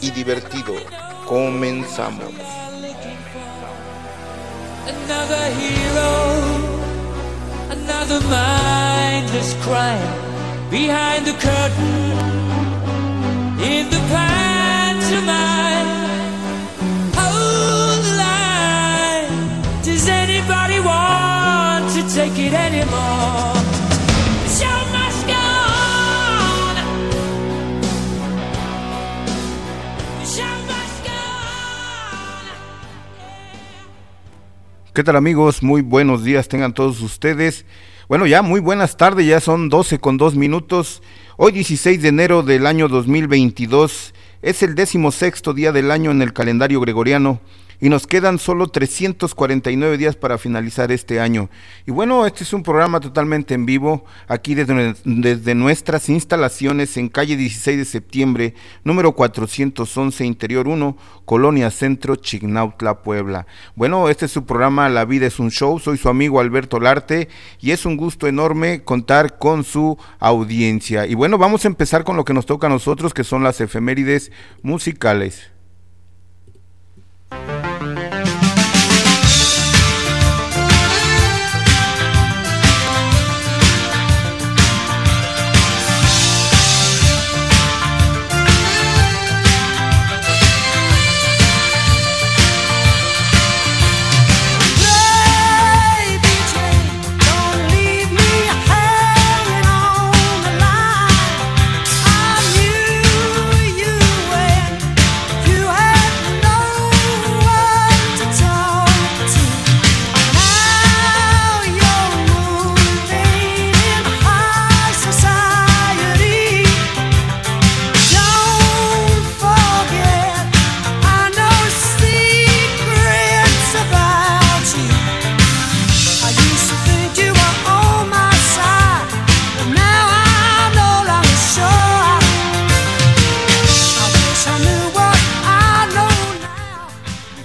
y divertido. Comenzamos. Does anybody want to take it anymore? ¿Qué tal amigos? Muy buenos días tengan todos ustedes. Bueno, ya muy buenas tardes, ya son 12 con 2 minutos. Hoy 16 de enero del año 2022 es el décimo sexto día del año en el calendario gregoriano y nos quedan solo 349 días para finalizar este año. Y bueno, este es un programa totalmente en vivo, aquí desde, desde nuestras instalaciones en calle 16 de septiembre, número 411, Interior 1, Colonia Centro, Chignautla, Puebla. Bueno, este es su programa La Vida es un Show, soy su amigo Alberto Larte y es un gusto enorme contar con su audiencia. Y bueno, vamos a empezar con lo que nos toca a nosotros, que son las efemérides musicales.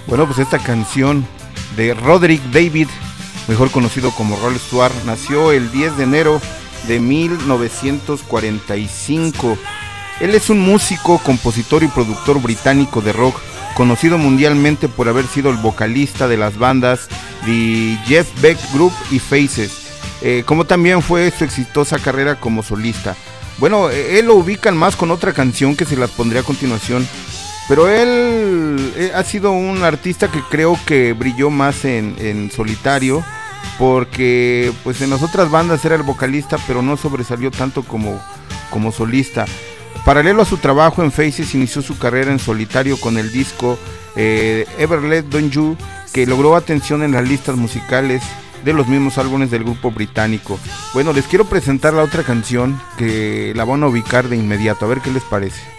Bueno, pues esta canción de Roderick David, mejor conocido como Roll Stewart, nació el 10 de enero de 1945. Él es un músico, compositor y productor británico de rock, conocido mundialmente por haber sido el vocalista de las bandas The Jeff Beck Group y Faces, eh, como también fue su exitosa carrera como solista. Bueno, eh, él lo ubican más con otra canción que se las pondré a continuación, pero él eh, ha sido un artista que creo que brilló más en, solitario, porque pues en las otras bandas era el vocalista, pero no sobresalió tanto como, como solista. Paralelo a su trabajo en Faces, inició su carrera en solitario con el disco eh, Ever Let Don't You, que logró atención en las listas musicales de los mismos álbumes del grupo británico. Bueno, les quiero presentar la otra canción que la van a ubicar de inmediato, a ver qué les parece.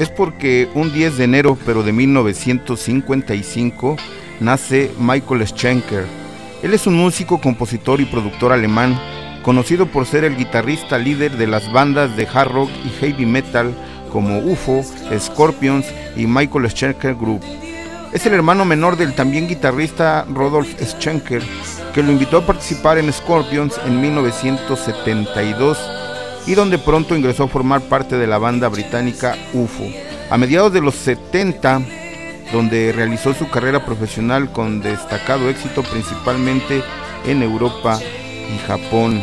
Es porque un 10 de enero, pero de 1955, nace Michael Schenker. Él es un músico, compositor y productor alemán, conocido por ser el guitarrista líder de las bandas de hard rock y heavy metal como UFO, Scorpions y Michael Schenker Group. Es el hermano menor del también guitarrista Rodolf Schenker, que lo invitó a participar en Scorpions en 1972 y donde pronto ingresó a formar parte de la banda británica UFO. A mediados de los 70, donde realizó su carrera profesional con destacado éxito principalmente en Europa y Japón.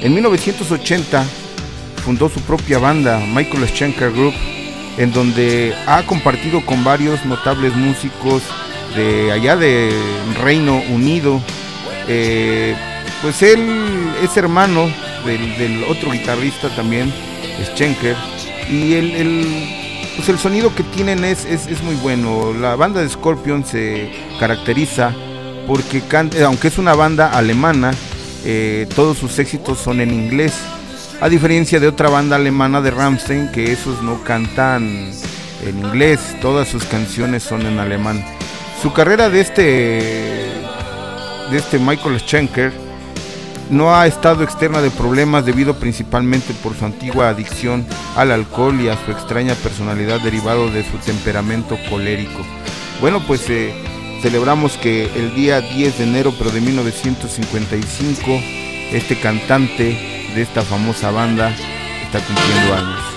En 1980 fundó su propia banda, Michael Schenker Group, en donde ha compartido con varios notables músicos de allá de Reino Unido. Eh, pues él es hermano del, otro guitarrista también, Schenker, y el, pues el sonido que tienen es, es, muy bueno. La banda de Scorpion se caracteriza porque, canta, aunque es una banda alemana, eh, todos sus éxitos son en inglés. A diferencia de otra banda alemana de Ramstein, que esos no cantan en inglés, todas sus canciones son en alemán. Su carrera de este, de este Michael Schenker no ha estado externa de problemas debido principalmente por su antigua adicción al alcohol y a su extraña personalidad derivado de su temperamento colérico. Bueno, pues eh, celebramos que el día 10 de enero pero de 1955 este cantante de esta famosa banda está cumpliendo años.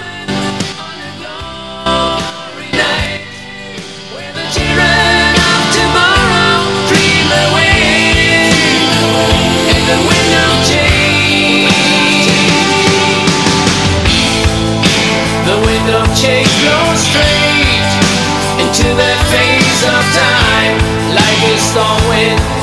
Blows straight into the face of time like a storm wind.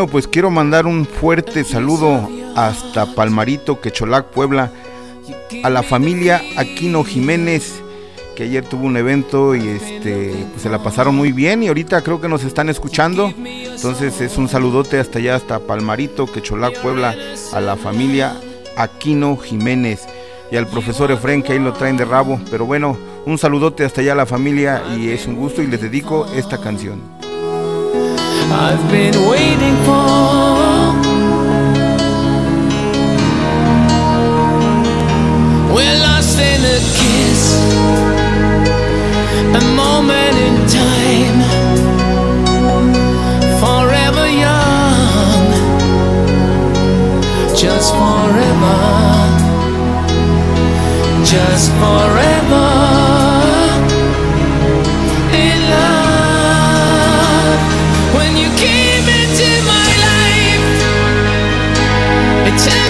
Bueno, pues quiero mandar un fuerte saludo hasta Palmarito, Quecholac, Puebla, a la familia Aquino Jiménez, que ayer tuvo un evento y este pues, se la pasaron muy bien y ahorita creo que nos están escuchando. Entonces es un saludote hasta allá, hasta Palmarito, Quecholac, Puebla, a la familia Aquino Jiménez y al profesor Efren que ahí lo traen de rabo. Pero bueno, un saludote hasta allá a la familia y es un gusto y les dedico esta canción. I've been waiting for. We're lost in a kiss, a moment in time, forever young, just forever, just forever. It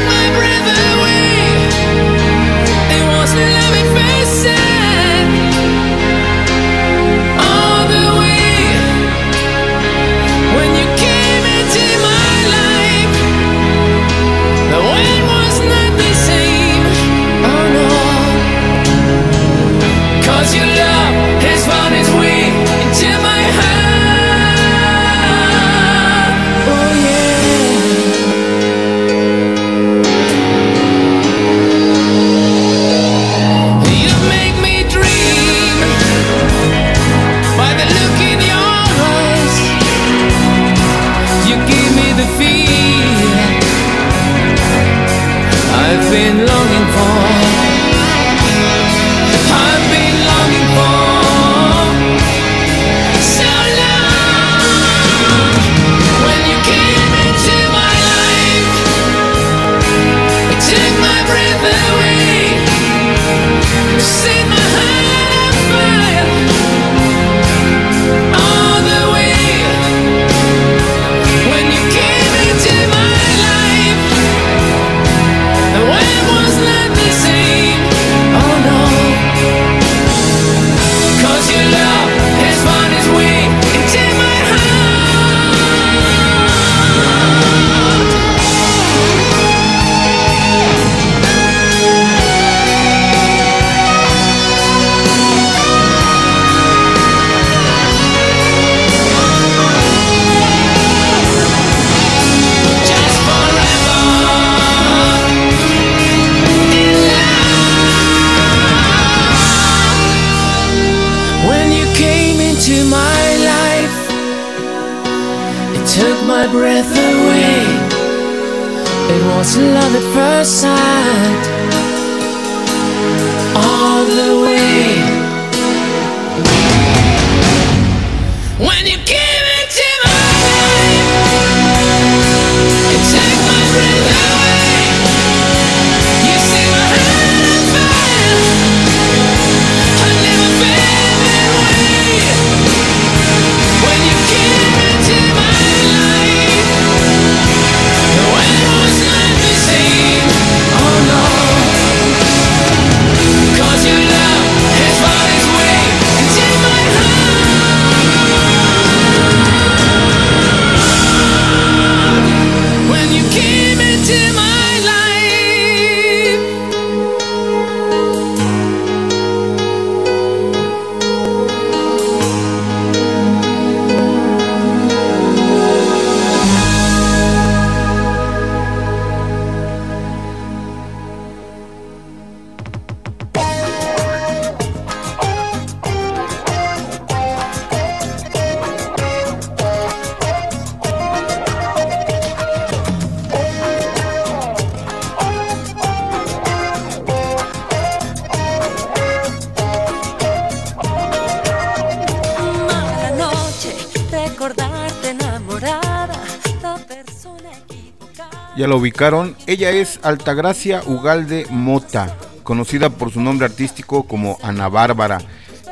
ubicaron. Ella es Altagracia Ugalde Mota, conocida por su nombre artístico como Ana Bárbara.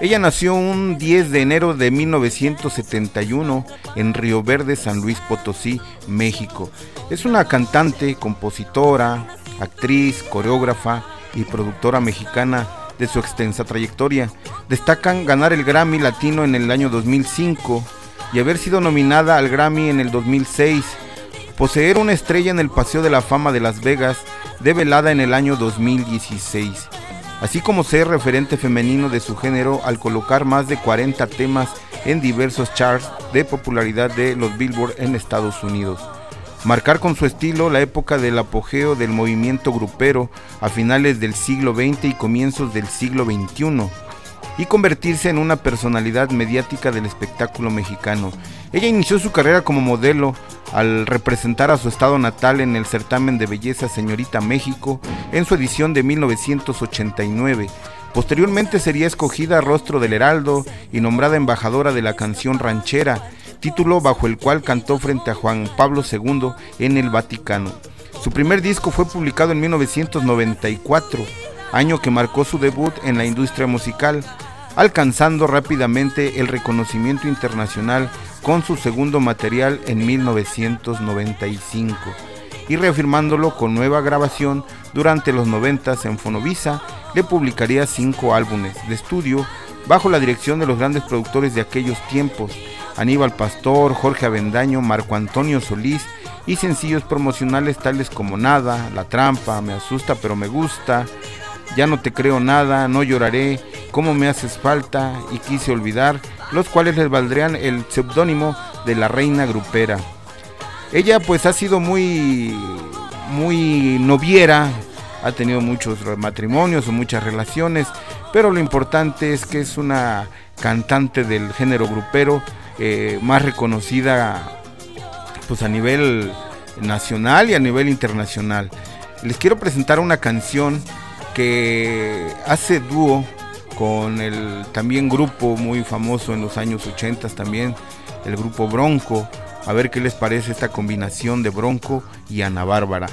Ella nació un 10 de enero de 1971 en Río Verde, San Luis Potosí, México. Es una cantante, compositora, actriz, coreógrafa y productora mexicana de su extensa trayectoria. Destacan ganar el Grammy Latino en el año 2005 y haber sido nominada al Grammy en el 2006 poseer una estrella en el Paseo de la Fama de Las Vegas, develada en el año 2016, así como ser referente femenino de su género al colocar más de 40 temas en diversos charts de popularidad de los Billboard en Estados Unidos. Marcar con su estilo la época del apogeo del movimiento grupero a finales del siglo XX y comienzos del siglo XXI. Y convertirse en una personalidad mediática del espectáculo mexicano. Ella inició su carrera como modelo al representar a su estado natal en el certamen de belleza Señorita México en su edición de 1989. Posteriormente sería escogida Rostro del Heraldo y nombrada embajadora de la canción ranchera, título bajo el cual cantó frente a Juan Pablo II en el Vaticano. Su primer disco fue publicado en 1994, año que marcó su debut en la industria musical, alcanzando rápidamente el reconocimiento internacional con su segundo material en 1995 y reafirmándolo con nueva grabación durante los 90 en Fonovisa, le publicaría cinco álbumes de estudio bajo la dirección de los grandes productores de aquellos tiempos, Aníbal Pastor, Jorge Avendaño, Marco Antonio Solís y sencillos promocionales tales como Nada, La Trampa, Me Asusta pero Me Gusta, Ya no te creo nada, No lloraré, Cómo me haces falta y Quise olvidar, los cuales les valdrían el seudónimo de la reina grupera. Ella pues ha sido muy muy noviera, ha tenido muchos matrimonios o muchas relaciones, pero lo importante es que es una cantante del género grupero eh, más reconocida pues a nivel nacional y a nivel internacional. Les quiero presentar una canción que hace dúo con el también grupo muy famoso en los años 80 también, el grupo Bronco. A ver qué les parece esta combinación de Bronco y Ana Bárbara.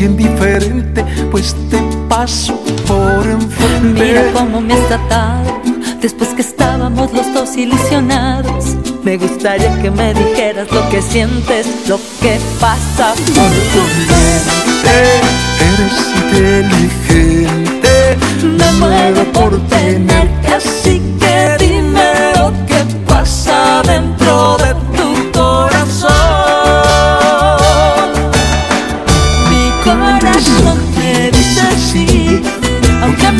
Que te soy indiferente, pues te paso por enfrente. Mira cómo me has tratado después que estábamos los dos ilusionados. Me gustaría que me dijeras lo que sientes, lo que pasa por tu mente. Eres inteligente, Me muero por tenerte, así que dime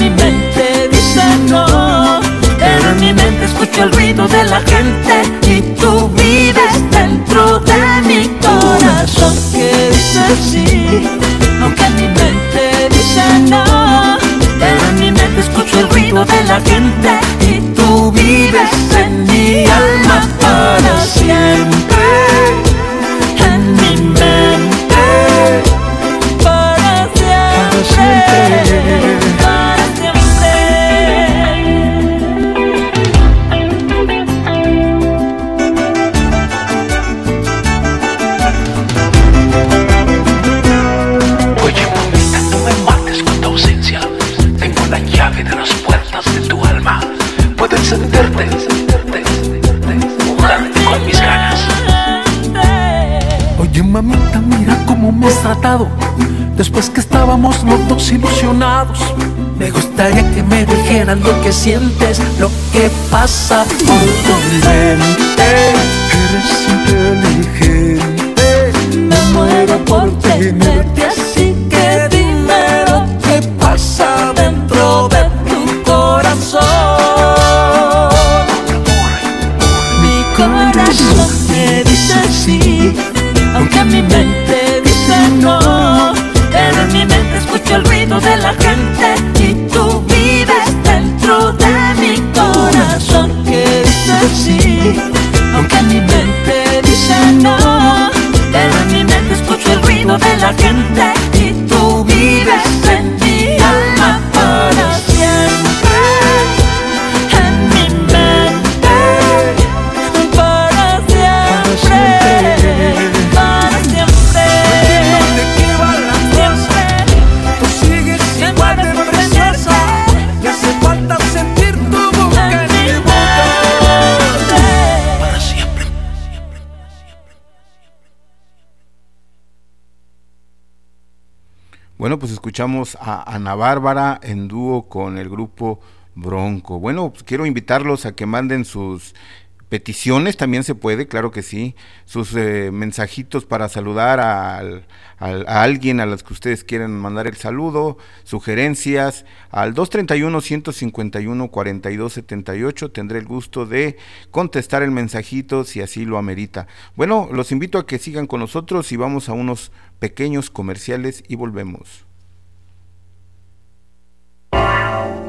mi mente dice no. Pero en mi mente escucho el ruido de la gente y tú vives dentro de mi corazón que dice sí, aunque mi mente dice no. Pero en mi mente escucho el ruido de la gente y tú vives en mi alma para siempre. En mi mente para siempre. Mira cómo me has tratado. Después que estábamos los dos ilusionados Me gustaría que me dijeras lo que sientes Lo que pasa. Por tu mente Eres inteligente. Me muero por tenerte así que dime lo que pasa dentro de tu corazón. Mi corazón me dice sí, aunque mi mente escuchamos a Ana Bárbara en dúo con el grupo Bronco. Bueno, pues quiero invitarlos a que manden sus peticiones también se puede, claro que sí. Sus eh, mensajitos para saludar al- a alguien a los que ustedes quieran mandar el saludo, sugerencias al 231-151-4278. Tendré el gusto de contestar el mensajito si así lo amerita. Bueno, los invito a que sigan con nosotros y vamos a unos pequeños comerciales y volvemos.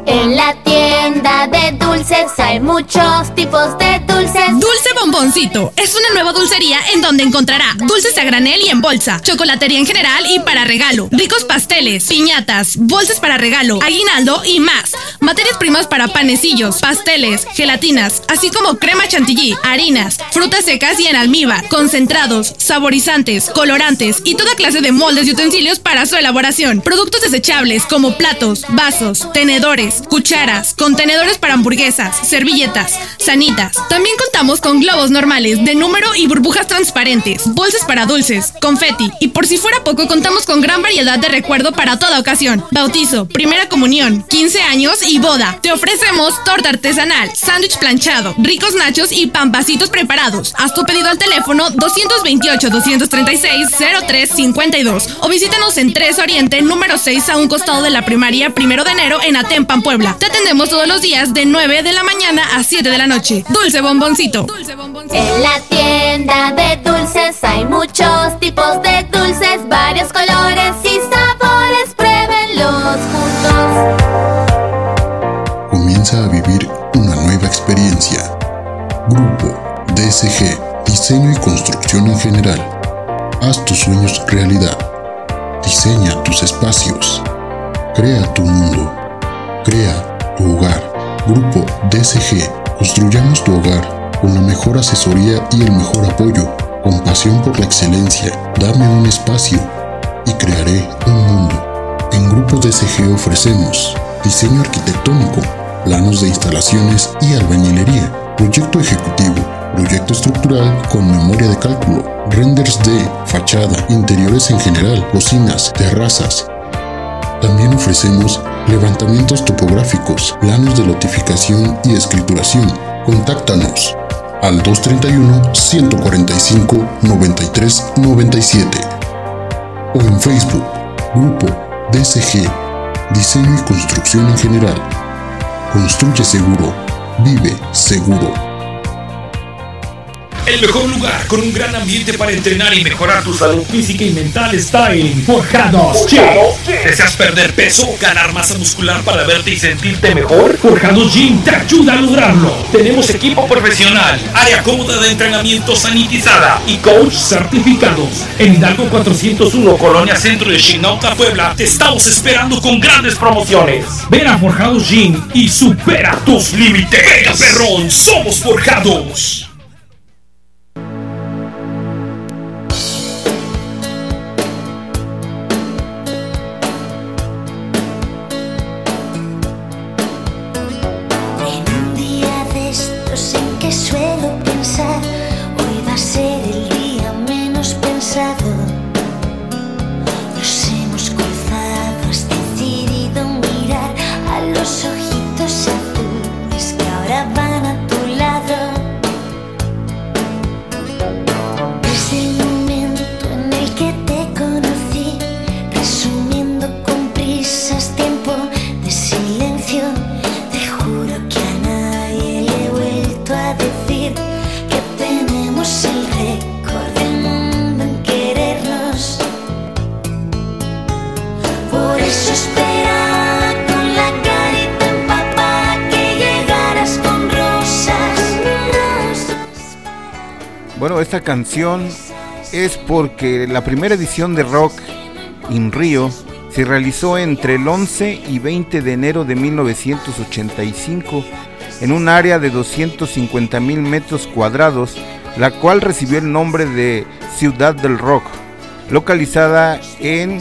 En la tienda de dulces hay muchos tipos de dulces. Dulce Bomboncito es una nueva dulcería en donde encontrará dulces a granel y en bolsa, chocolatería en general y para regalo, ricos pasteles, piñatas, bolsas para regalo, aguinaldo y más. Materias primas para panecillos, pasteles, gelatinas, así como crema chantilly, harinas, frutas secas y en almíbar, concentrados, saborizantes, colorantes y toda clase de moldes y utensilios para su elaboración. Productos desechables como platos, vasos, tenedores, cucharas, contenedores para hamburguesas, servilletas, sanitas. También contamos con globos normales de número y burbujas transparentes, bolsas para dulces, confeti y por si fuera poco contamos con gran variedad de recuerdo para toda ocasión. Bautizo, primera comunión, 15 años y boda. Te ofrecemos torta artesanal, sándwich planchado, ricos nachos y pampacitos preparados. Haz tu pedido al teléfono 228 236 0352 o visítanos en 3 Oriente, número 6 a un costado de la primaria, primero de enero en Atempan, Puebla. Te atendemos todos los días de 9 de la mañana a 7 de la noche. Dulce bomboncito. Dulce bomboncito. En la tienda de dulces hay muchos tipos de dulces, varios colores y sabores. Pruébenlos juntos. Comienza a vivir una nueva experiencia. Grupo DSG, diseño y construcción en general. Haz tus sueños realidad. Diseña tus espacios. Crea tu mundo. Crea hogar. Grupo DSG, construyamos tu hogar con la mejor asesoría y el mejor apoyo. Con pasión por la excelencia, dame un espacio y crearé un mundo. En Grupo DSG ofrecemos diseño arquitectónico, planos de instalaciones y albañilería, proyecto ejecutivo, proyecto estructural con memoria de cálculo, renders de fachada, interiores en general, cocinas, terrazas. También ofrecemos levantamientos topográficos, planos de lotificación y escrituración. Contáctanos al 231-145-9397 o en Facebook, Grupo DSG, Diseño y Construcción en general. Construye seguro, vive seguro. El mejor lugar con un gran ambiente para entrenar y mejorar tu salud física y mental está en Forjados Gym. ¿Deseas perder peso, ganar masa muscular para verte y sentirte mejor? Forjados Gym te ayuda a lograrlo. Tenemos equipo profesional, área cómoda de entrenamiento sanitizada y coach certificados. En Hidalgo 401, Colonia Centro de Chinauta, Puebla, te estamos esperando con grandes promociones. Ven a Forjados Gym y supera tus límites. Venga, perrón, somos Forjados. Primera edición de Rock in Rio se realizó entre el 11 y 20 de enero de 1985 en un área de 250 mil metros cuadrados, la cual recibió el nombre de Ciudad del Rock, localizada en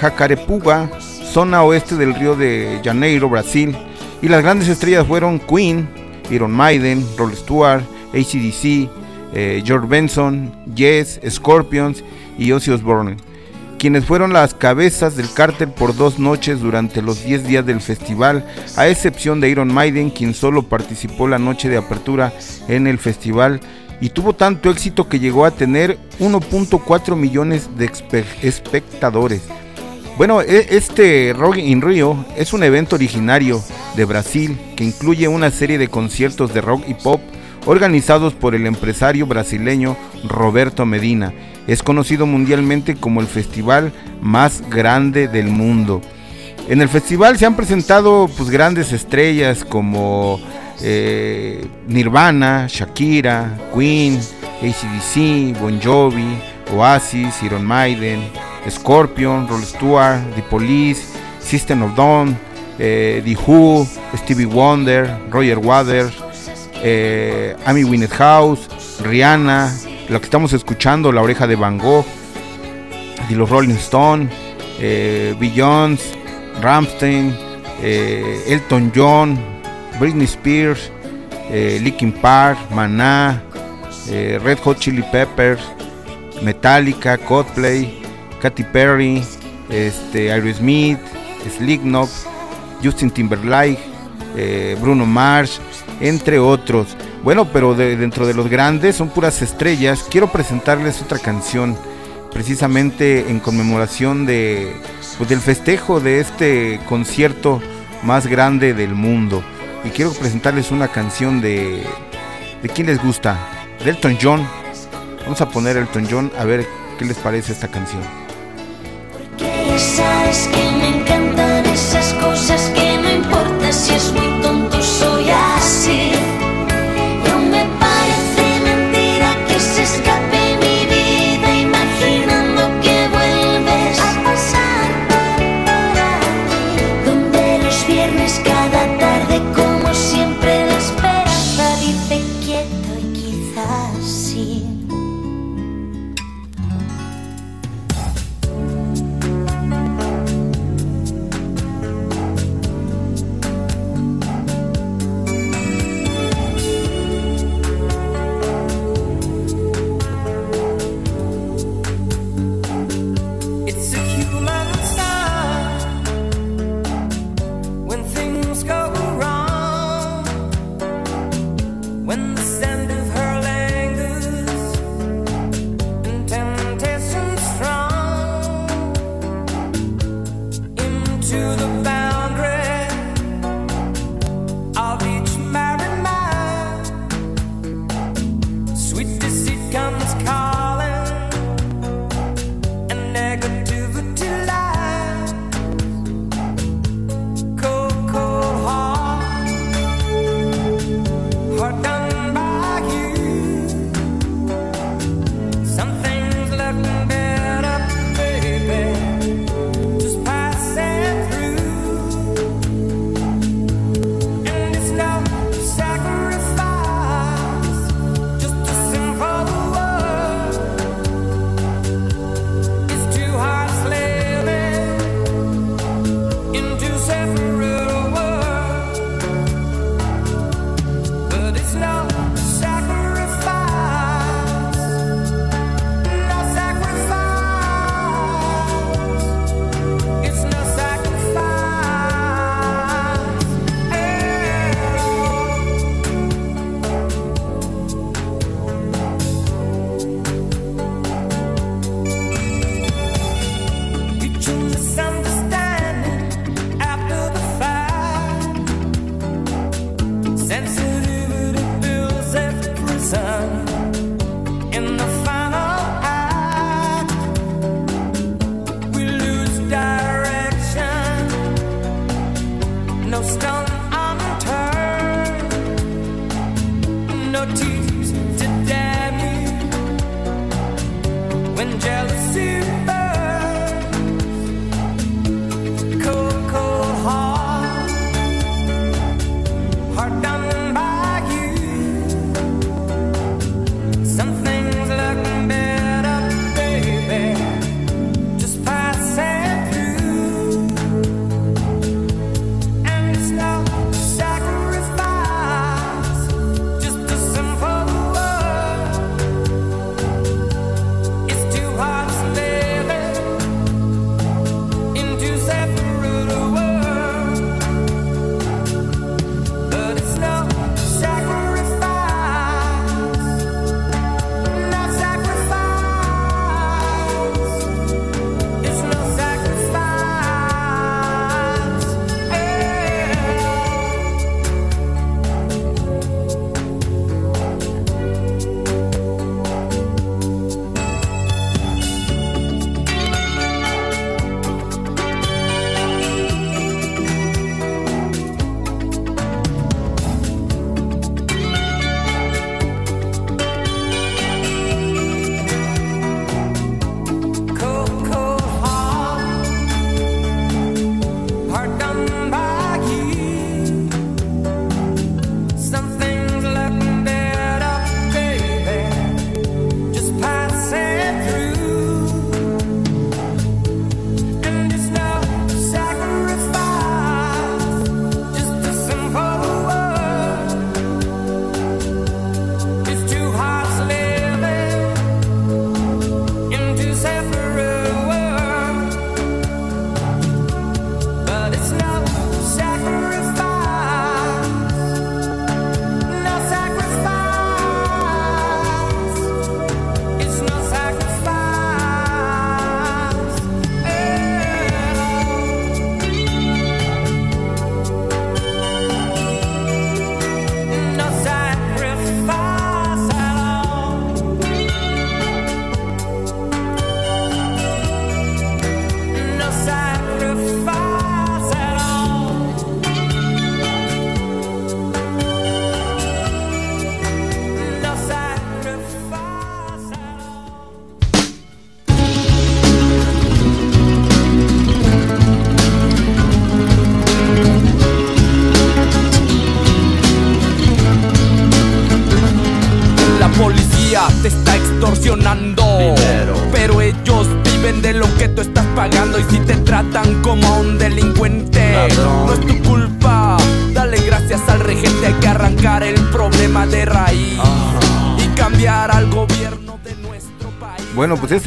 Jacarepuga, zona oeste del río de Janeiro, Brasil, y las grandes estrellas fueron Queen, Iron Maiden, Roll Stewart, ACDC, eh, George Benson, Yes, Scorpions y Ozzy Osbourne. quienes fueron las cabezas del cártel por dos noches durante los 10 días del festival, a excepción de Iron Maiden, quien solo participó la noche de apertura en el festival y tuvo tanto éxito que llegó a tener 1.4 millones de espe- espectadores. Bueno, e- este Rock in Rio es un evento originario de Brasil que incluye una serie de conciertos de rock y pop organizados por el empresario brasileño Roberto Medina. Es conocido mundialmente como el festival más grande del mundo. En el festival se han presentado pues, grandes estrellas como eh, Nirvana, Shakira, Queen, ACDC, Bon Jovi, Oasis, Iron Maiden, Scorpion, Roll Stewart, The Police, System of Dawn, eh, The Who, Stevie Wonder, Roger Waters, eh, Amy Winehouse, Rihanna, lo que estamos escuchando, La Oreja de Van Gogh, de los Rolling Stone, eh, Beyoncé, Ramstein, eh, Elton John, Britney Spears, eh, Linkin Park, Maná, eh, Red Hot Chili Peppers, Metallica, Coldplay, Katy Perry, este, Aerosmith, Slipknot, Justin Timberlake, eh, Bruno Mars, entre otros. Bueno, pero de- dentro de los grandes son puras estrellas. Quiero presentarles otra canción, precisamente en conmemoración de, pues, del festejo de este concierto más grande del mundo. Y quiero presentarles una canción de, de quién les gusta, de Elton John. Vamos a poner Elton John a ver qué les parece esta canción. Que ya sabes que me encantan esas cosas que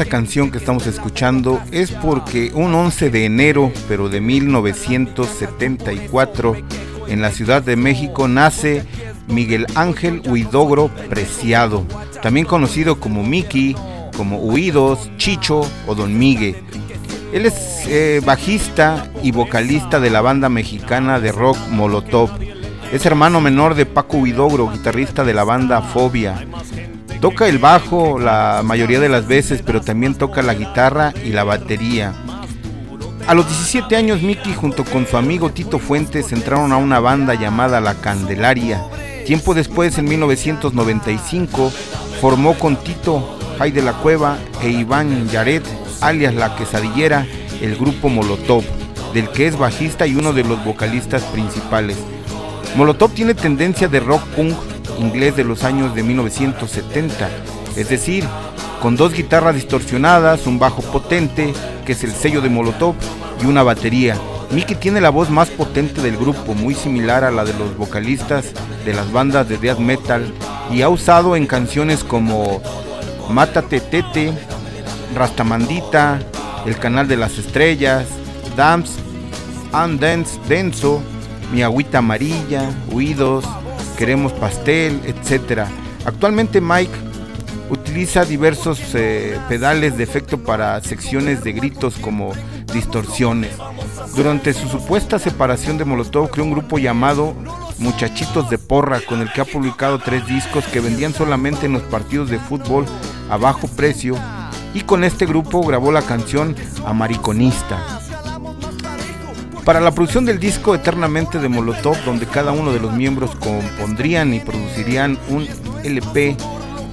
canción que estamos escuchando es porque un 11 de enero, pero de 1974, en la Ciudad de México nace Miguel Ángel Huidogro Preciado, también conocido como Miki, como Huidos, Chicho o Don Migue. Él es eh, bajista y vocalista de la banda mexicana de rock Molotov. Es hermano menor de Paco Huidogro, guitarrista de la banda Fobia. Toca el bajo la mayoría de las veces, pero también toca la guitarra y la batería. A los 17 años, Mickey junto con su amigo Tito Fuentes entraron a una banda llamada La Candelaria. Tiempo después, en 1995, formó con Tito Jai de la Cueva e Iván Yaret, alias La Quesadillera, el grupo Molotov, del que es bajista y uno de los vocalistas principales. Molotov tiene tendencia de rock punk inglés de los años de 1970, es decir, con dos guitarras distorsionadas, un bajo potente, que es el sello de Molotov, y una batería. Mickey tiene la voz más potente del grupo, muy similar a la de los vocalistas de las bandas de death metal, y ha usado en canciones como Mátate Tete, Rastamandita, El Canal de las Estrellas, Dams, And Dance Denso, Mi Agüita Amarilla, Huidos, Queremos Pastel, etc. Actualmente Mike utiliza diversos eh, pedales de efecto para secciones de gritos como distorsiones. Durante su supuesta separación de Molotov creó un grupo llamado Muchachitos de Porra con el que ha publicado tres discos que vendían solamente en los partidos de fútbol a bajo precio y con este grupo grabó la canción Amariconista. Para la producción del disco Eternamente de Molotov, donde cada uno de los miembros compondrían y producirían un LP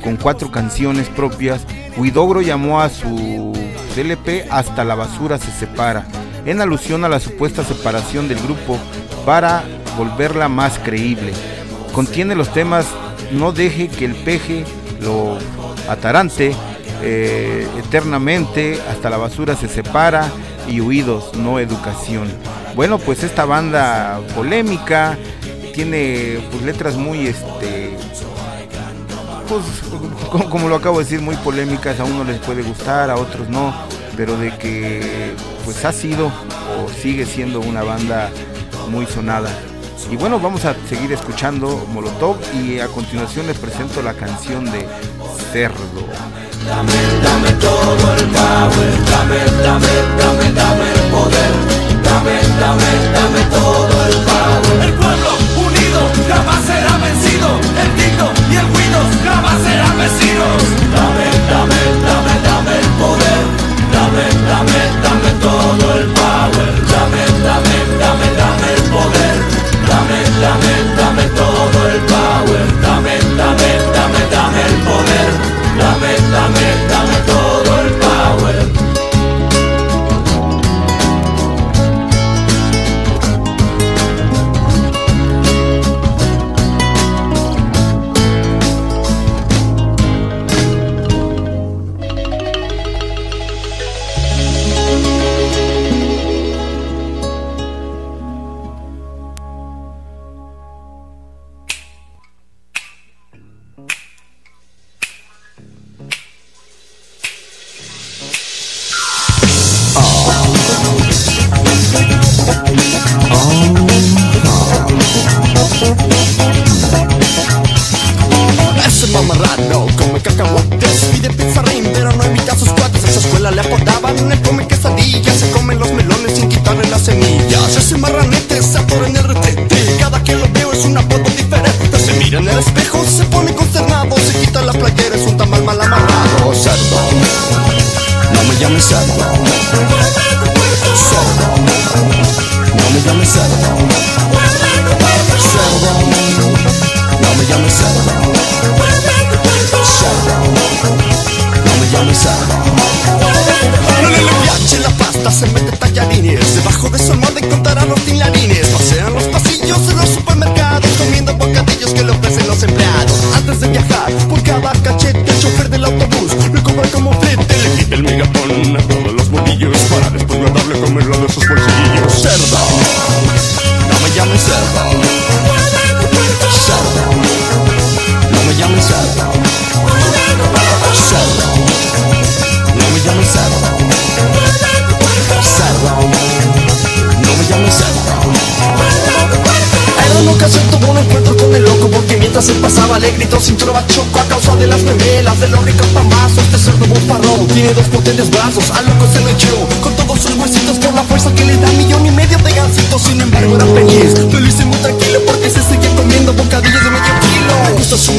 con cuatro canciones propias, Huidogro llamó a su LP Hasta la basura se separa, en alusión a la supuesta separación del grupo para volverla más creíble. Contiene los temas No deje que el peje lo atarante, eh, Eternamente, Hasta la basura se separa y Huidos, no educación. Bueno, pues esta banda polémica tiene pues letras muy este pues como, lo acabo de decir muy polémicas, a uno les puede gustar, a otros no, pero de que pues ha sido o sigue siendo una banda muy sonada. Y bueno, vamos a seguir escuchando Molotov y a continuación les presento la canción de Cerdo. Dame, dame todo el dame, dame, dame, dame el poder, dame, dame, dame todo el power. El pueblo unido jamás será vencido, el Tito y el Guidos jamás serán vecinos. Dame, dame, dame, dame el poder, dame, dame, dame todo el power, dame, dame, dame, dame el poder, dame, dame,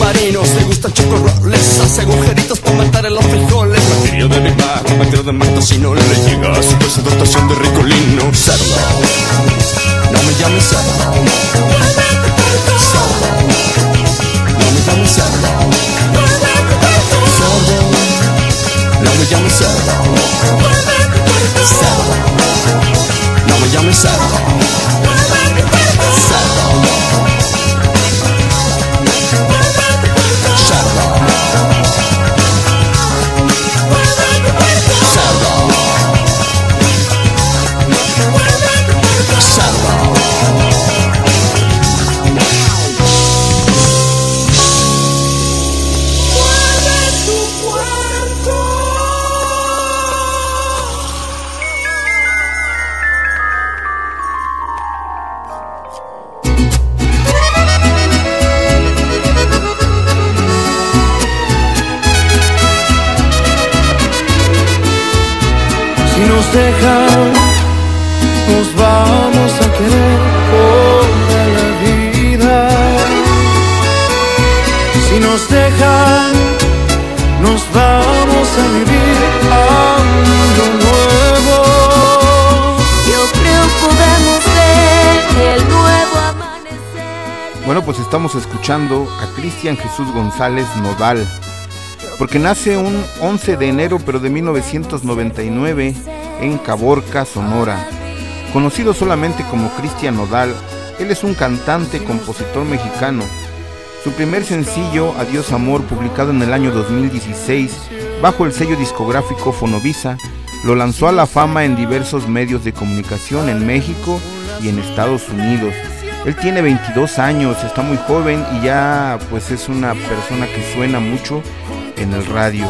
submarinos, le gustan chocorroles Hace agujeritos para matar a los frijoles. Batería de Bang, batería de Marta Si no le llega a su dotación de ricolino. Cerdo, no me llames cerdo. Cerdo, no me llames Cerdo, no me llames cerdo. Cerdo, no me llames cerdo Escuchando a Cristian Jesús González Nodal, porque nace un 11 de enero pero de 1999 en Caborca, Sonora. Conocido solamente como Cristian Nodal, él es un cantante, compositor mexicano. Su primer sencillo, Adiós Amor, publicado en el año 2016 bajo el sello discográfico Fonovisa, lo lanzó a la fama en diversos medios de comunicación en México y en Estados Unidos. Él tiene 22 años, está muy joven y ya pues es una persona que suena mucho en el radio.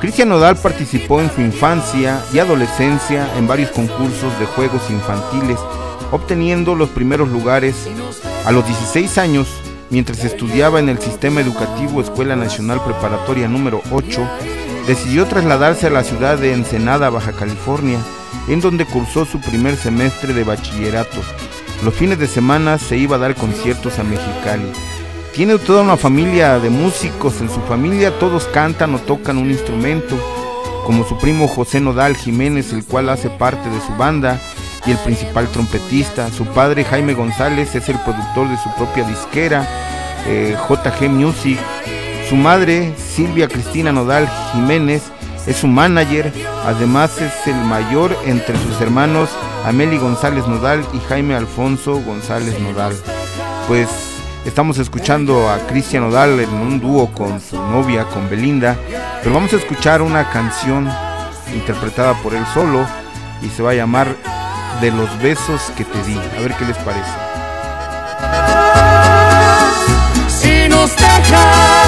Cristian Nodal participó en su infancia y adolescencia en varios concursos de juegos infantiles, obteniendo los primeros lugares a los 16 años mientras estudiaba en el sistema educativo Escuela Nacional Preparatoria número 8, decidió trasladarse a la ciudad de Ensenada, Baja California, en donde cursó su primer semestre de bachillerato. Los fines de semana se iba a dar conciertos a Mexicali. Tiene toda una familia de músicos, en su familia todos cantan o tocan un instrumento, como su primo José Nodal Jiménez, el cual hace parte de su banda, y el principal trompetista. Su padre Jaime González es el productor de su propia disquera, eh, JG Music. Su madre, Silvia Cristina Nodal Jiménez, es su manager, además es el mayor entre sus hermanos Ameli González Nodal y Jaime Alfonso González Nodal. Pues estamos escuchando a Cristian Nodal en un dúo con su novia, con Belinda, pero vamos a escuchar una canción interpretada por él solo y se va a llamar De los besos que te di. A ver qué les parece. Si nos dejan,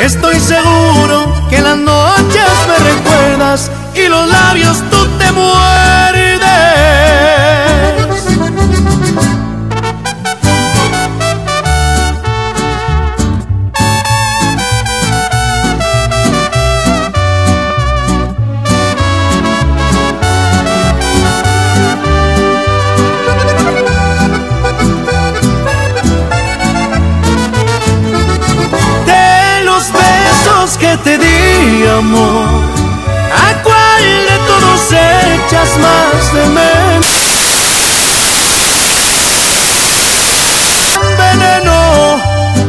Estoy seguro que las noches me recuerdas y los labios tú te muerdes. Amor. ¿A cuál de todos echas más de menos? Veneno,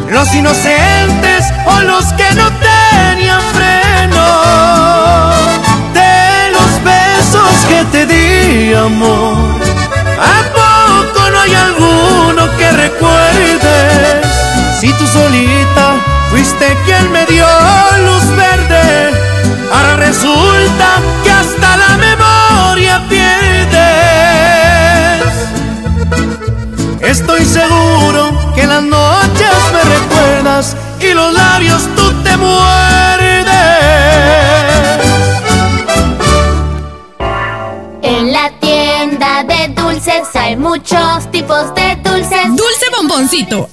los inocentes o los que no tenían freno. De los besos que te di, amor. ¿A poco no hay alguno que recuerdes? Si tú solita fuiste quien me dio luz verde, ahora resulta que hasta la memoria pierdes. Estoy seguro que en las noches me recuerdas y los labios tú te muerdes. En la tienda de dulces hay muchos tipos de dulces. Dulce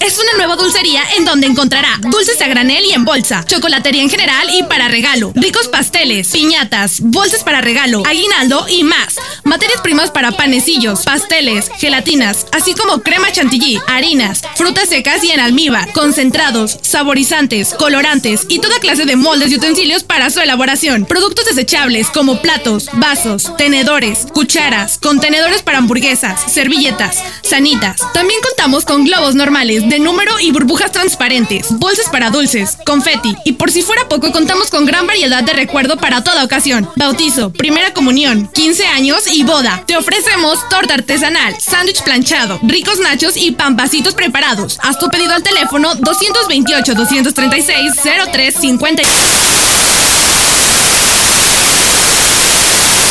Es una nueva dulcería en donde encontrará dulces a granel y en bolsa, chocolatería en general y para regalo, ricos pasteles, piñatas, bolsas para regalo, aguinaldo y más. Materias primas para panecillos, pasteles, gelatinas, así como crema chantilly, harinas, frutas secas y en almíbar, concentrados, saborizantes, colorantes y toda clase de moldes y utensilios para su elaboración. Productos desechables como platos, vasos, tenedores, cucharas, contenedores para hamburguesas, servilletas, sanitas. También contamos con globos normales de número y burbujas transparentes, bolsas para dulces, confeti y por si fuera poco contamos con gran variedad de recuerdo para toda ocasión. Bautizo, primera comunión, 15 años y boda. Te ofrecemos torta artesanal, sándwich planchado, ricos nachos y pampacitos preparados. Haz tu pedido al teléfono 228 236 0350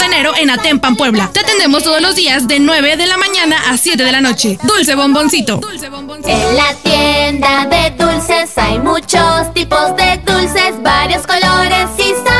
enero en Atempan, Puebla. Te atendemos todos los días de 9 de la mañana a 7 de la noche. Dulce bomboncito. En la tienda de dulces hay muchos tipos de dulces, varios colores y sabores.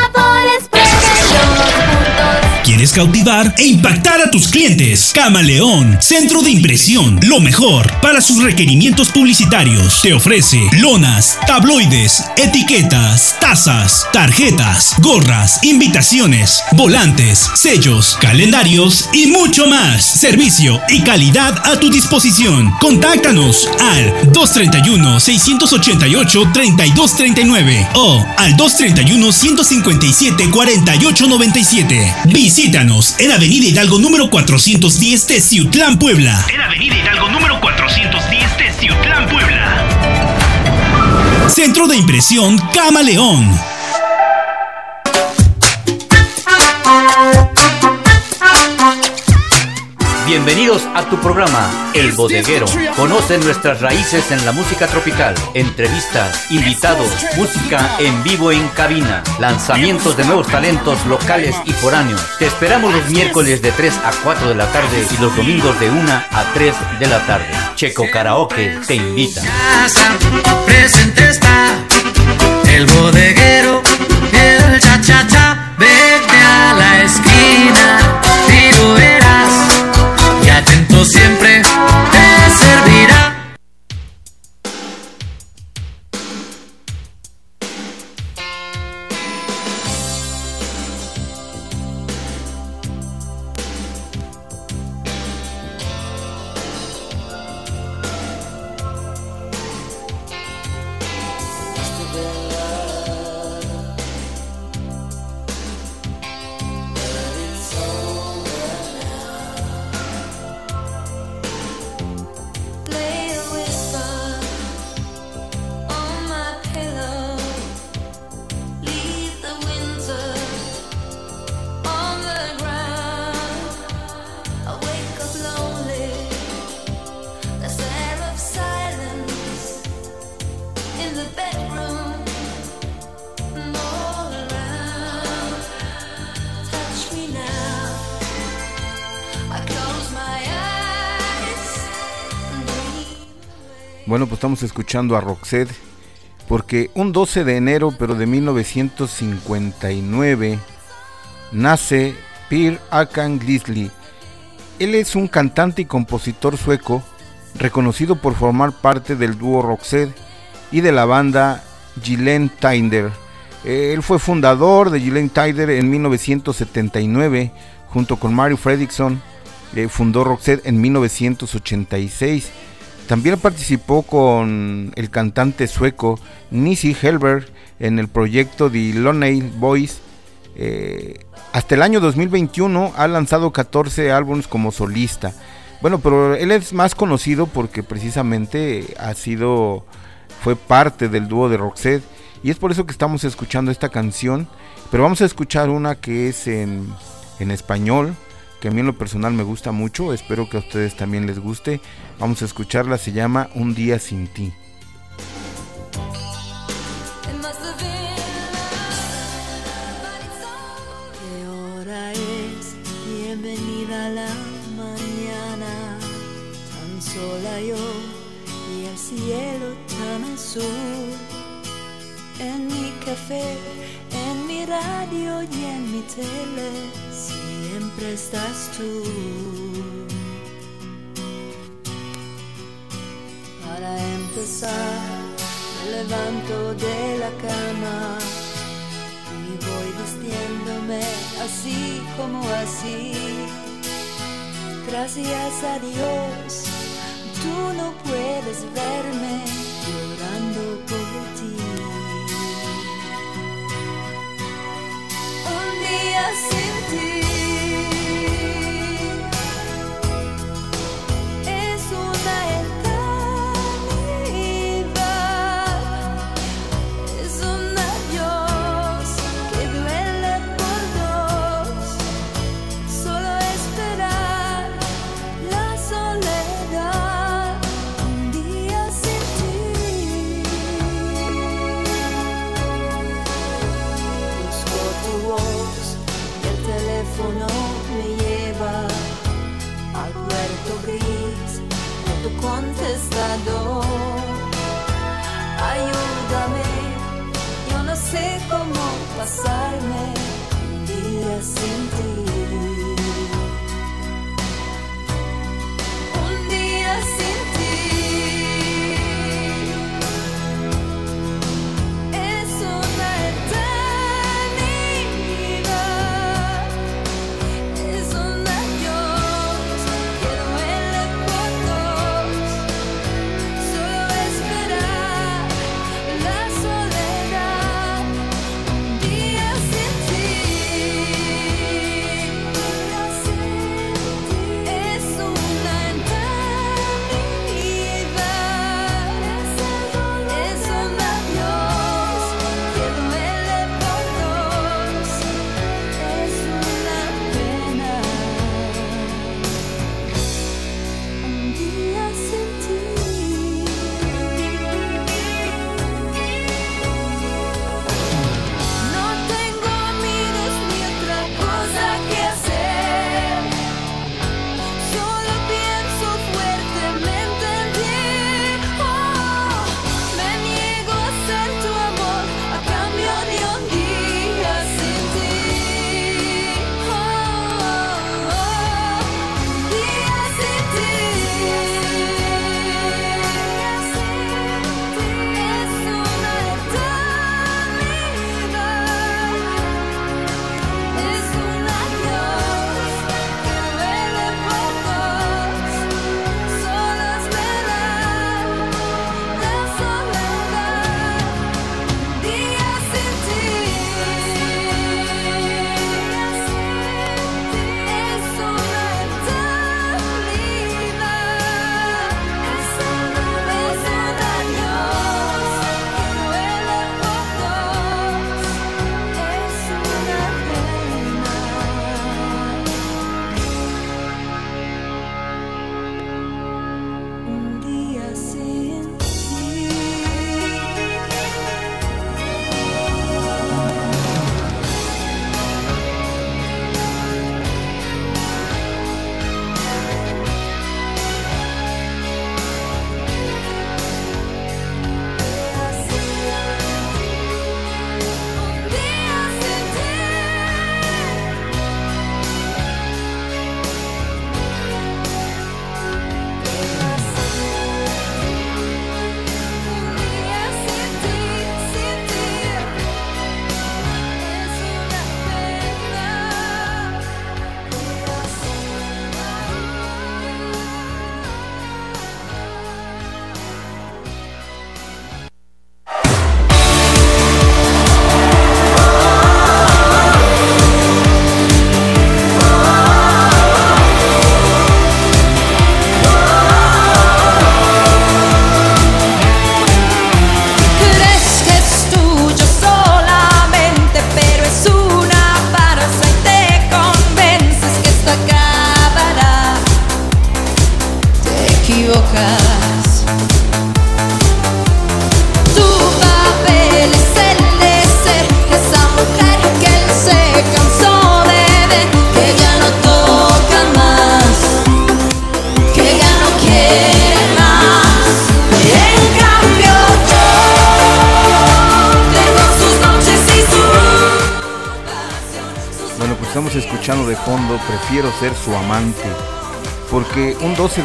Pruébenlos juntos. ¿Quieres cautivar e impactar a tus clientes? Camaleón, centro de impresión, lo mejor para sus requerimientos publicitarios. Te ofrece lonas, tabloides, etiquetas, tazas, tarjetas, gorras, invitaciones, volantes, sellos, calendarios y mucho más. Servicio y calidad a tu disposición. Contáctanos al 231-688-3239 o al 231-157-4897. Visítanos en Avenida Hidalgo número 410 de Ciutlán, Puebla. En Avenida Hidalgo número 410 de Ciutlán, Puebla. Centro de Impresión Camaleón. Bienvenidos a tu programa El Bodeguero. Conoce nuestras raíces en la música tropical, entrevistas, invitados, música en vivo en cabina, lanzamientos de nuevos talentos locales y foráneos. Te esperamos los miércoles de 3 a 4 de la tarde y los domingos de 1 a 3 de la tarde. Checo Karaoke te invita. Presente está el bodeguero, siempre escuchando a Roxette porque un 12 de enero, pero de 1959, nace Per Akan Glisley. Él es un cantante y compositor sueco reconocido por formar parte del dúo Roxette y de la banda Gillen Tinder. Él fue fundador de Gillen Tinder en 1979 junto con Mario Fredriksson. eh, fundó Roxette en 1986. También participó con el cantante sueco Nisi Helberg en el proyecto The Lonely Boys. Eh, hasta el año 2021 ha lanzado 14 álbumes como solista. Bueno, pero él es más conocido porque precisamente ha sido, fue parte del dúo de Roxette y es por eso que estamos escuchando esta canción. Pero vamos a escuchar una que es en, en español, que a mí en lo personal me gusta mucho. Espero que a ustedes también les guste. Vamos a escucharla, se llama Un día sin ti. ¿Qué hora es? Bienvenida a la mañana, tan sola yo y el cielo tan azul. En mi café, en mi radio y en mi tele, siempre estás tú. Para empezar, me levanto de la cama y voy vistiéndome así como así. Gracias a Dios, tú no puedes verme llorando por ti. Un día sin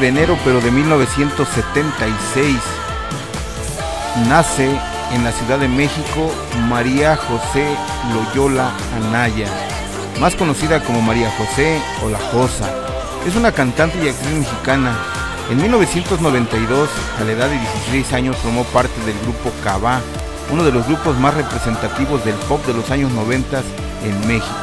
enero pero de 1976 nace en la Ciudad de México María José Loyola Anaya, más conocida como María José o La Josa. Es una cantante y actriz mexicana. En 1992, a la edad de 16 años, formó parte del grupo Cabá, uno de los grupos más representativos del pop de los años 90 en México.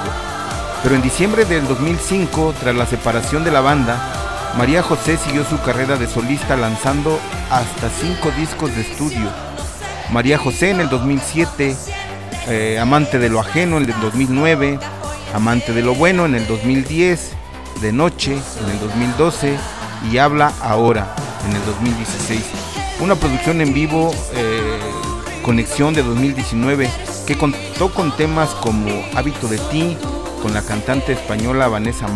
Pero en diciembre del 2005, tras la separación de la banda, María José siguió su carrera de solista lanzando hasta cinco discos de estudio. María José en el 2007, eh, Amante de lo Ajeno en el 2009, Amante de lo Bueno en el 2010, De Noche en el 2012 y Habla Ahora en el 2016. Una producción en vivo, eh, Conexión de 2019, que contó con temas como Hábito de ti, con la cantante española Vanessa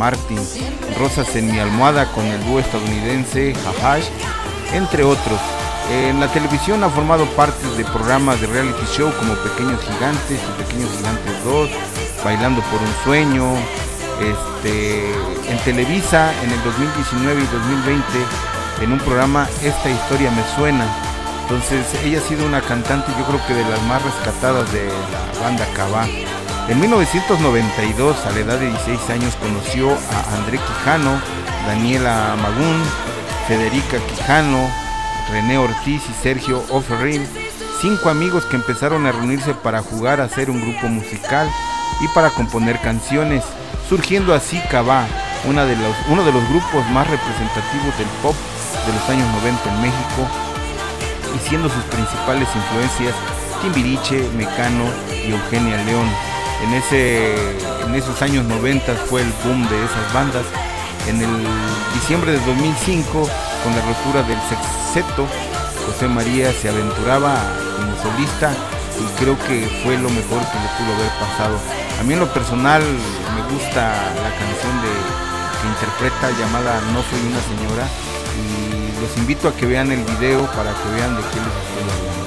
Rosas en mi almohada con el dúo estadounidense Jahash, entre otros. En la televisión ha formado parte de programas de reality show como Pequeños Gigantes y Pequeños Gigantes 2, Bailando por un Sueño, este, en Televisa en el 2019 y 2020 en un programa Esta historia me suena. Entonces ella ha sido una cantante yo creo que de las más rescatadas de la banda Cabá. En 1992, a la edad de 16 años, conoció a André Quijano, Daniela Magún, Federica Quijano, René Ortiz y Sergio Offerin, cinco amigos que empezaron a reunirse para jugar a hacer un grupo musical y para componer canciones, surgiendo así Cabá, uno de los grupos más representativos del pop de los años 90 en México, y siendo sus principales influencias Timbiriche, Mecano y Eugenia León. En, ese, en esos años 90 fue el boom de esas bandas. En el diciembre de 2005, con la ruptura del sexteto, José María se aventuraba como solista y creo que fue lo mejor que le pudo haber pasado. A mí en lo personal me gusta la canción de, que interpreta llamada No soy una señora y los invito a que vean el video para que vean de qué les estoy hablando.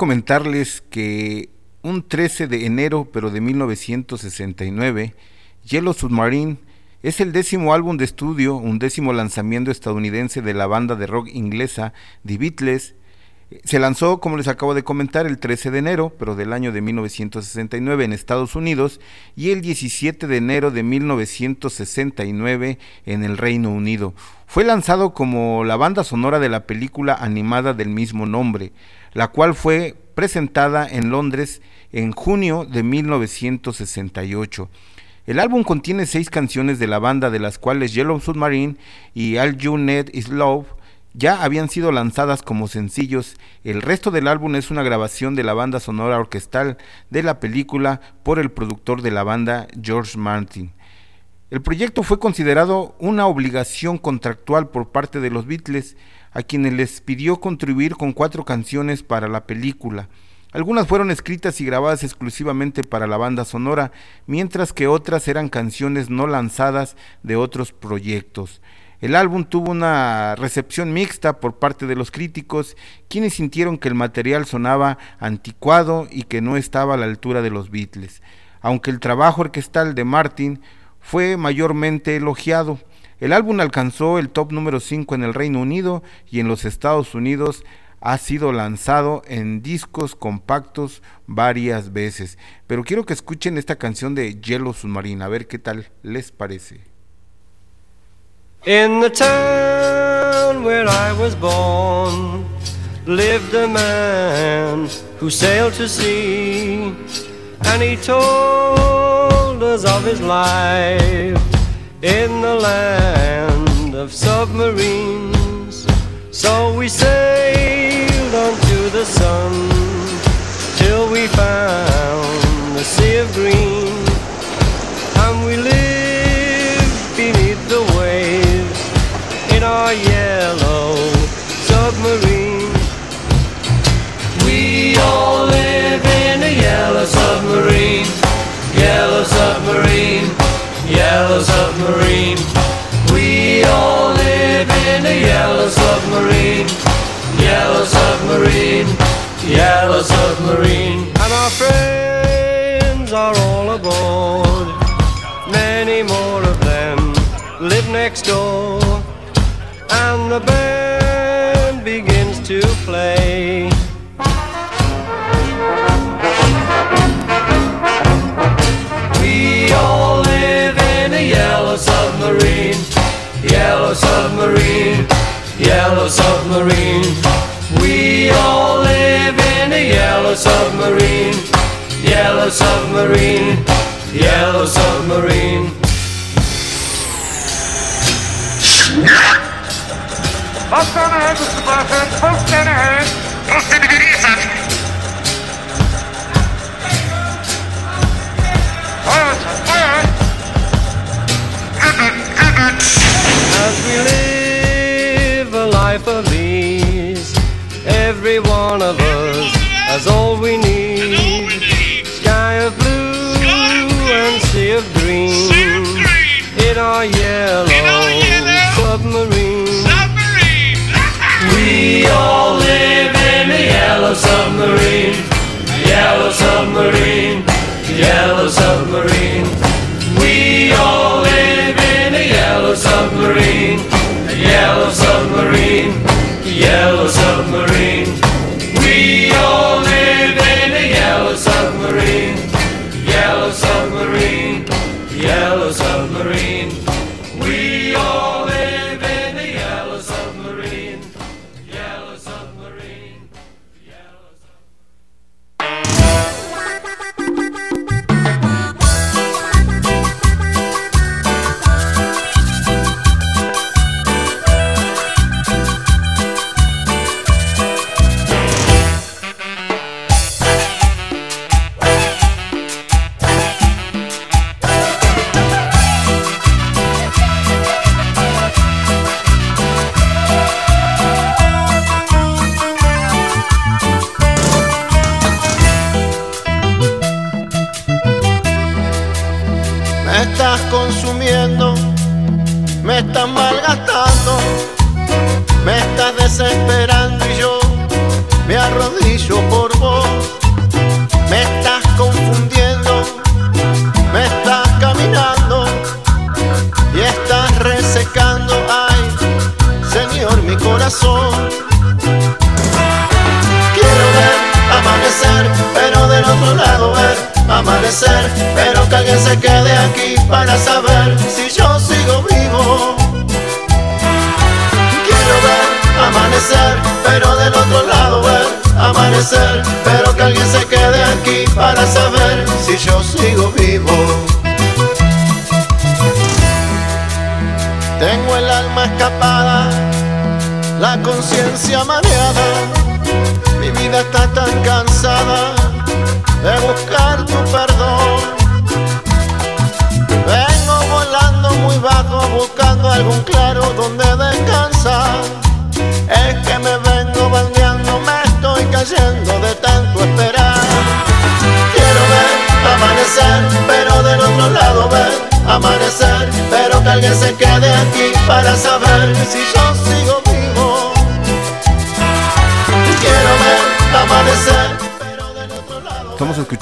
Comentarles que un 13 de enero, pero de 1969, Yellow Submarine es el décimo álbum de estudio, un décimo lanzamiento estadounidense de la banda de rock inglesa The Beatles. Se lanzó, como les acabo de comentar, el 13 de enero, pero del año de 1969 en Estados Unidos y el 17 de enero de 1969 en el Reino Unido. Fue lanzado como la banda sonora de la película animada del mismo nombre, la cual fue presentada en Londres en junio de 1968. El álbum contiene seis canciones de la banda, de las cuales Yellow Submarine y All You Need Is Love ya habían sido lanzadas como sencillos. El resto del álbum es una grabación de la banda sonora orquestal de la película por el productor de la banda, George Martin. El proyecto fue considerado una obligación contractual por parte de los Beatles, a quienes les pidió contribuir con cuatro canciones para la película. Algunas fueron escritas y grabadas exclusivamente para la banda sonora, mientras que otras eran canciones no lanzadas de otros proyectos. El álbum tuvo una recepción mixta por parte de los críticos, quienes sintieron que el material sonaba anticuado y que no estaba a la altura de los Beatles, aunque el trabajo orquestal de Martin fue mayormente elogiado. El álbum alcanzó el top número 5 en el Reino Unido y en los Estados Unidos ha sido lanzado en discos compactos varias veces. Pero quiero que escuchen esta canción de Yellow Submarine, a ver qué tal les parece. In the town where I was born lived a man who sailed to sea, and he told us of his life in the land of submarines. So we sailed onto the sun till we found the sea of green, yellow submarine, yellow submarine, yellow submarine. And our friends are all aboard. Many more of them live next door. And the band begins to play. We all live in a yellow submarine, yellow submarine, yellow submarine. We all live in a yellow submarine, yellow submarine, yellow submarine. Full down ahead, Mr. Barker. Full down ahead. Full down ahead. As we live in our yellow submarine. We all live in a yellow submarine, yellow submarine, yellow submarine.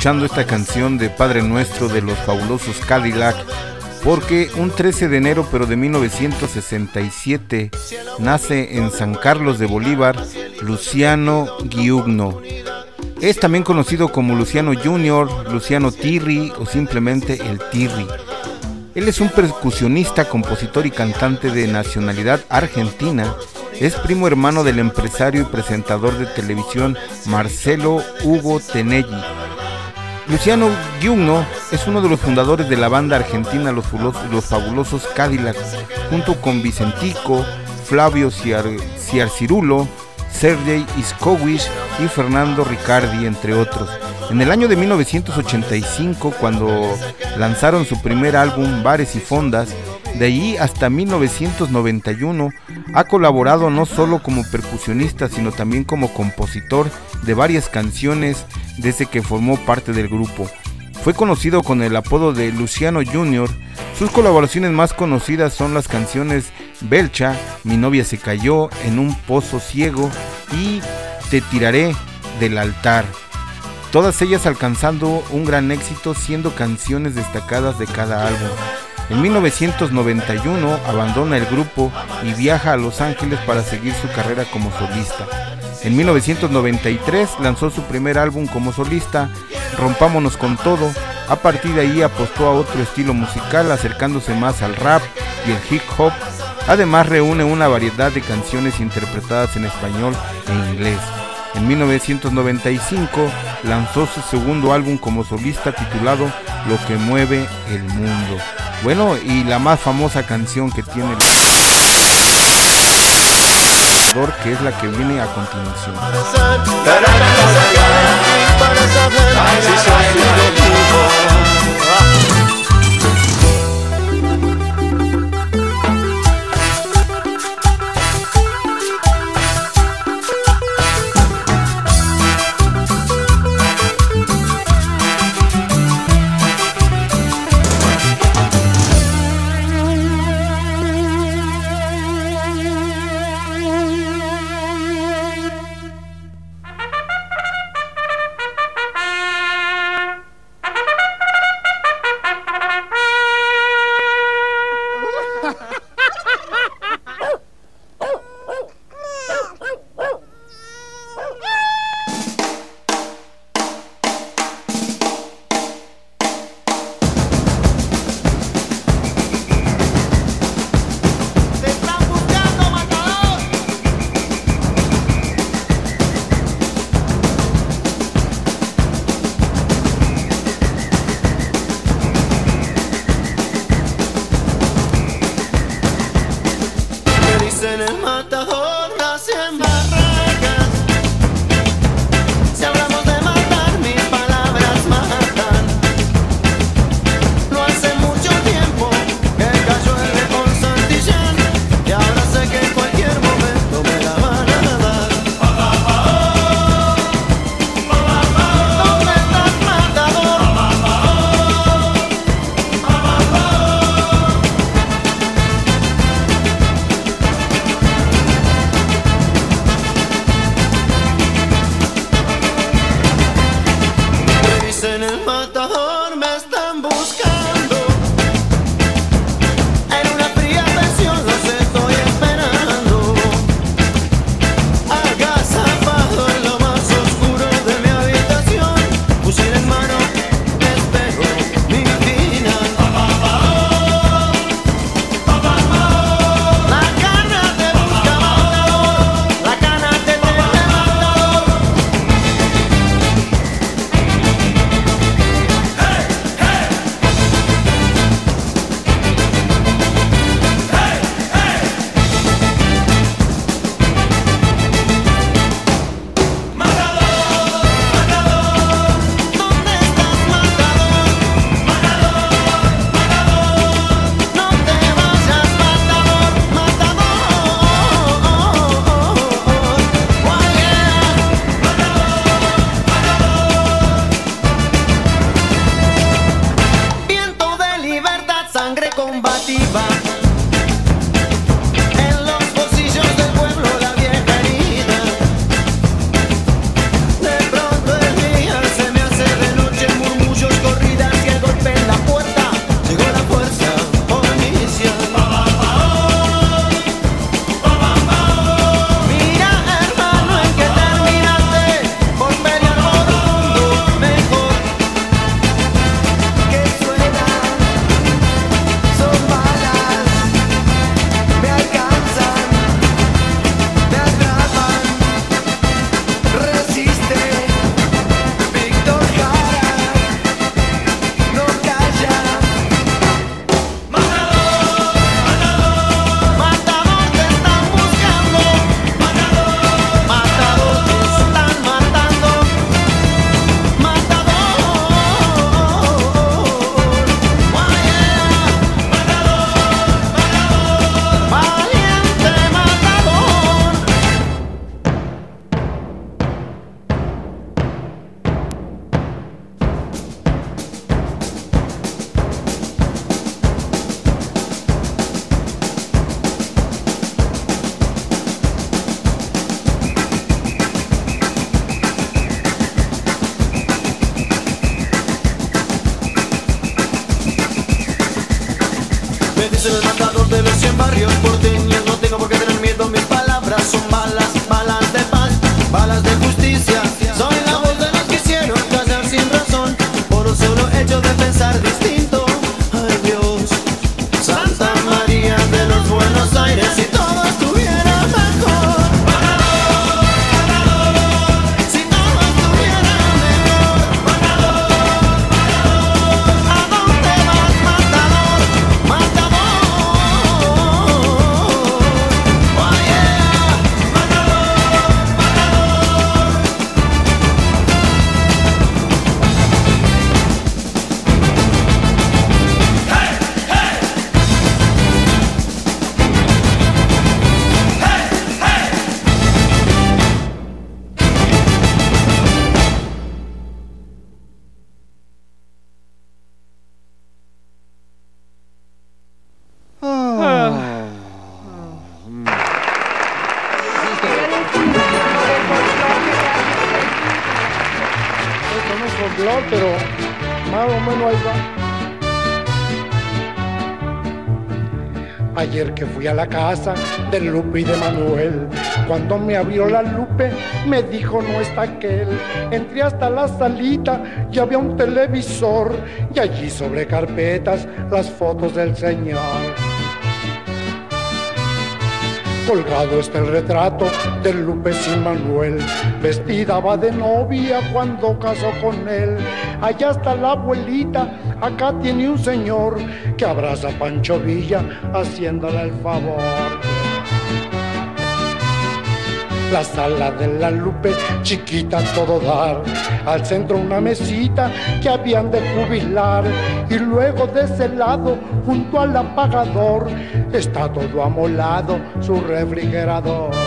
Esta canción de Padre Nuestro de los fabulosos Cadillac porque un 13 de enero pero de 1967 nace en San Carlos de Bolívar Luciano Giugno. Es también conocido como Luciano Junior, Luciano Tirri o simplemente el Tirri. Él es un percusionista, compositor y cantante de nacionalidad argentina. Es primo hermano del empresario y presentador de televisión Marcelo Hugo Tenelli. Luciano Giugno es uno de los fundadores de la banda argentina Los, Fabulosos Cadillacs, junto con Vicentico, Flavio Ciar- Ciarcirulo, Sergei Iskowicz y Fernando Ricardi, entre otros. En el año de 1985, cuando lanzaron su primer álbum Bares y Fondas, de allí hasta 1991 ha colaborado no solo como percusionista, sino también como compositor de varias canciones desde que formó parte del grupo. Fue conocido con el apodo de Luciano Jr. Sus colaboraciones más conocidas son las canciones Belcha, Mi novia se cayó en un pozo ciego y Te tiraré del altar. Todas ellas alcanzando un gran éxito siendo canciones destacadas de cada álbum. En 1991 abandona el grupo y viaja a Los Ángeles para seguir su carrera como solista. En 1993 lanzó su primer álbum como solista, Rompámonos con todo. A partir de ahí apostó a otro estilo musical, acercándose más al rap y el hip hop. Además reúne una variedad de canciones interpretadas en español e inglés. En 1995 lanzó su segundo álbum como solista titulado Lo que mueve el mundo. Bueno, y la más famosa canción que tiene que es la que viene a continuación. La casa de Lupe y de Manuel, cuando me abrió la Lupe, me dijo no está aquel. Entré hasta la salita y había un televisor y allí sobre carpetas las fotos del señor. Colgado está el retrato de Lupe sin Manuel. Vestida va de novia cuando casó con él. Allá está la abuelita, acá tiene un señor que abraza Pancho Villa haciéndole el favor. La sala de la Lupe, chiquita todo dar. Al centro una mesita que habían de jubilar. Y luego de ese lado, junto al apagador, está todo amolado su refrigerador.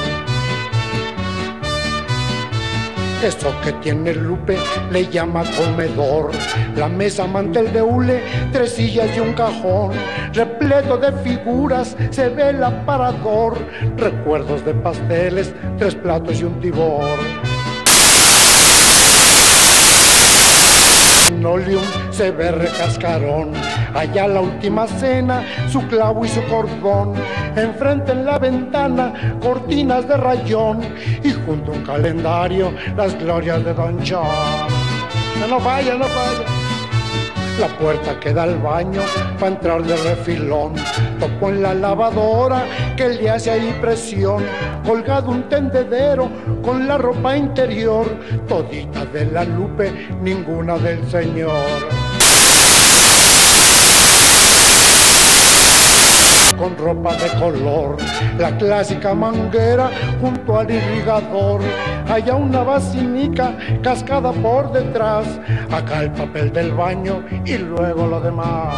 Eso que tiene Lupe le llama comedor. La mesa mantel de hule, tres sillas y un cajón. Repleto de figuras se ve el aparador. Recuerdos de pasteles, tres platos y un tibor. Linoleum se ve recascarón. Allá la última cena, su clavo y su cordón. Enfrente en la ventana, cortinas de rayón. Y junto a un calendario, las glorias de Don John. No, no vaya, no vaya. La puerta que da al baño para entrar de refilón. Tocó en la lavadora que le hace ahí presión. Colgado un tendedero con la ropa interior. Todita de la Lupe, ninguna del señor. Con ropa de color, la clásica manguera junto al irrigador, allá una vacinica cascada por detrás, acá el papel del baño y luego lo demás.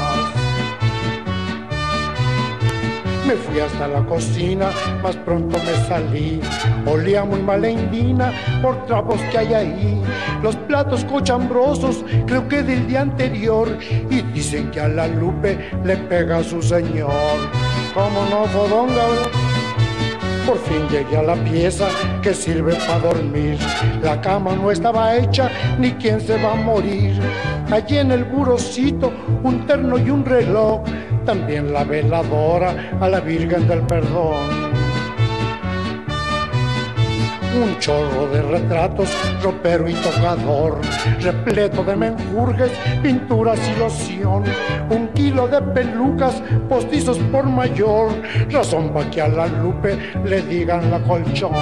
Me fui hasta la cocina, más pronto me salí. Olía muy mal la indina por trapos que hay ahí. Los platos cochambrosos, creo que del día anterior. Y dicen que a la Lupe le pega a su señor. ¿Cómo no, fodonga? Por fin llegué a la pieza que sirve para dormir. La cama no estaba hecha, ni quién se va a morir. Allí en el burocito, un terno y un reloj. También la veladora a la Virgen del Perdón un chorro de retratos, ropero y tocador, repleto de menjurjes, pinturas y loción, un kilo de pelucas, postizos por mayor, razón para que a la Lupe le digan la colchón.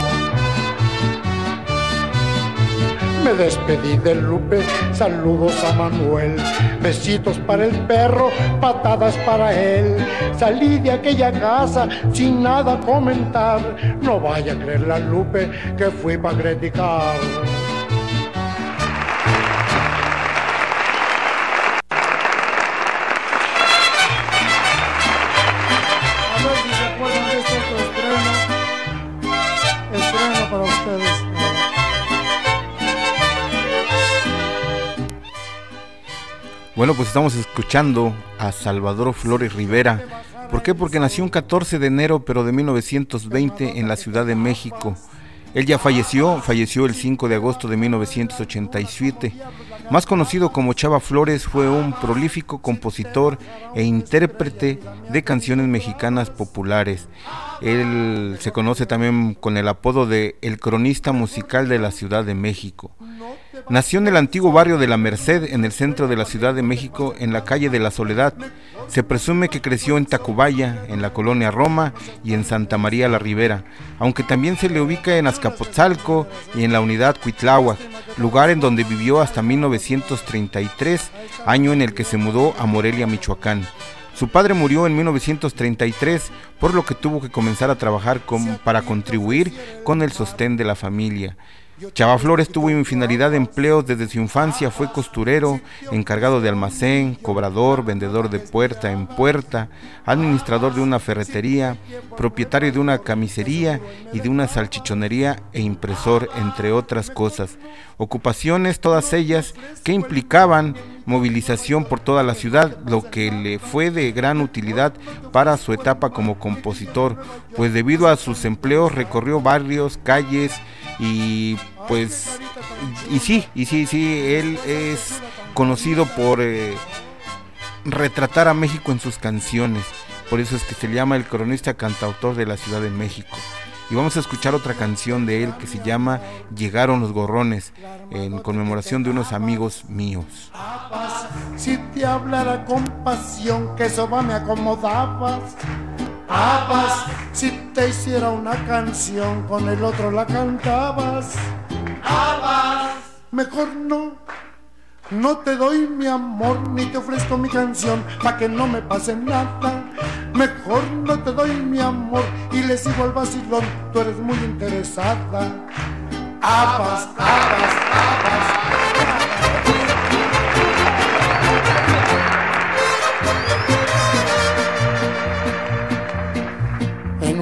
Me despedí de Lupe, saludos a Manuel, besitos para el perro, patadas para él. Salí de aquella casa sin nada comentar, no vaya a creer la Lupe que fui para criticar. Bueno, pues estamos escuchando a Salvador Flores Rivera. ¿Por qué? Porque nació un 14 de enero, pero de 1920 en la Ciudad de México. Él ya falleció, falleció el 5 de agosto de 1987. Más conocido como Chava Flores, fue un prolífico compositor e intérprete de canciones mexicanas populares. Él se conoce también con el apodo de El cronista musical de la Ciudad de México. Nació en el antiguo barrio de la Merced, en el centro de la Ciudad de México, en la calle de la Soledad. Se presume que creció en Tacubaya, en la colonia Roma y en Santa María la Ribera, aunque también se le ubica en Azcapotzalco y en la unidad Cuitláhuac, lugar en donde vivió hasta 1933, año en el que se mudó a Morelia, Michoacán. Su padre murió en 1933, por lo que tuvo que comenzar a trabajar para contribuir con el sostén de la familia. Chava Flores tuvo infinidad de empleos desde su infancia, fue costurero, encargado de almacén, cobrador, vendedor de puerta en puerta, administrador de una ferretería, propietario de una camisería y de una salchichonería e impresor, entre otras cosas. Ocupaciones, todas ellas que implicaban movilización por toda la ciudad, lo que le fue de gran utilidad para su etapa como compositor, pues debido a sus empleos recorrió barrios, calles y pues y sí, y sí, sí, él es conocido por eh, retratar a México en sus canciones, por eso es que se le llama el cronista cantautor de la Ciudad de México. Y vamos a escuchar otra canción de él que se llama Llegaron los gorrones, en conmemoración de unos amigos míos. Si te hablara con pasión, que soba me acomodabas. Papas, si te hiciera una canción, con el otro la cantabas. Mejor no. No te doy mi amor ni te ofrezco mi canción pa' que no me pase nada. Mejor no te doy mi amor y le sigo al vacilón, tú eres muy interesada. Apas, apas, apas.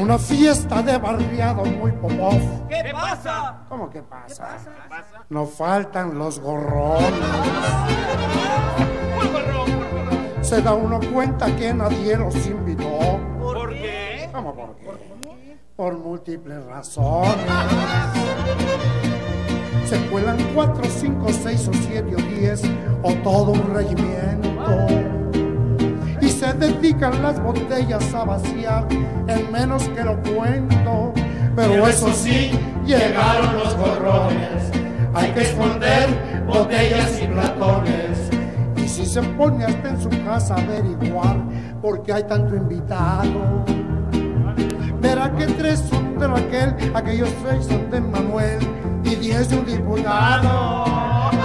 Una fiesta de barriado muy popov. ¿Qué pasa? ¿Cómo que pasa? No faltan los gorrones. Se da uno cuenta que nadie los invitó. ¿Por qué? ¿Cómo por qué? Por múltiples razones. Se cuelan cuatro, cinco, seis o siete o diez o todo un regimiento. Se dedican las botellas a vaciar en menos que lo cuento. Pero eso sí, llegaron los gorrones. Hay que esconder botellas y platones. Y si se pone hasta en su casa a averiguar por qué hay tanto invitado. Verá que tres son de Raquel, aquellos seis son de Manuel y diez de un diputado.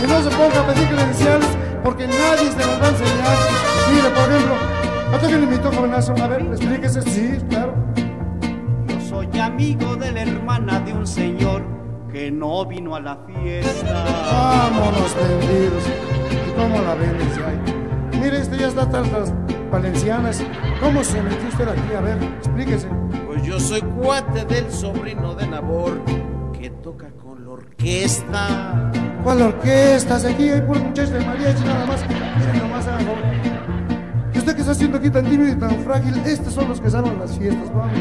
Y no se ponga a pedir credenciales porque nadie se las va a enseñar. Mire, por ejemplo, ¿a quién le invitó, jovenazo? A ver, explíquese. Sí, claro. Yo soy amigo de la hermana de un señor que no vino a la fiesta. Vámonos vendidos. ¿Y cómo la ya? Mire, este ya está tras las valencianas. ¿Cómo se metió usted aquí? A ver, explíquese. Pues yo soy cuate del sobrino de Nabor que toca orquesta. ¿Cuál orquesta? Aquí hay puros muchachos de mariachi nada más. Miren nomás, favor. ¿Y usted qué está haciendo aquí tan tímido y tan frágil? Estos son los que salen a las fiestas. Vamos.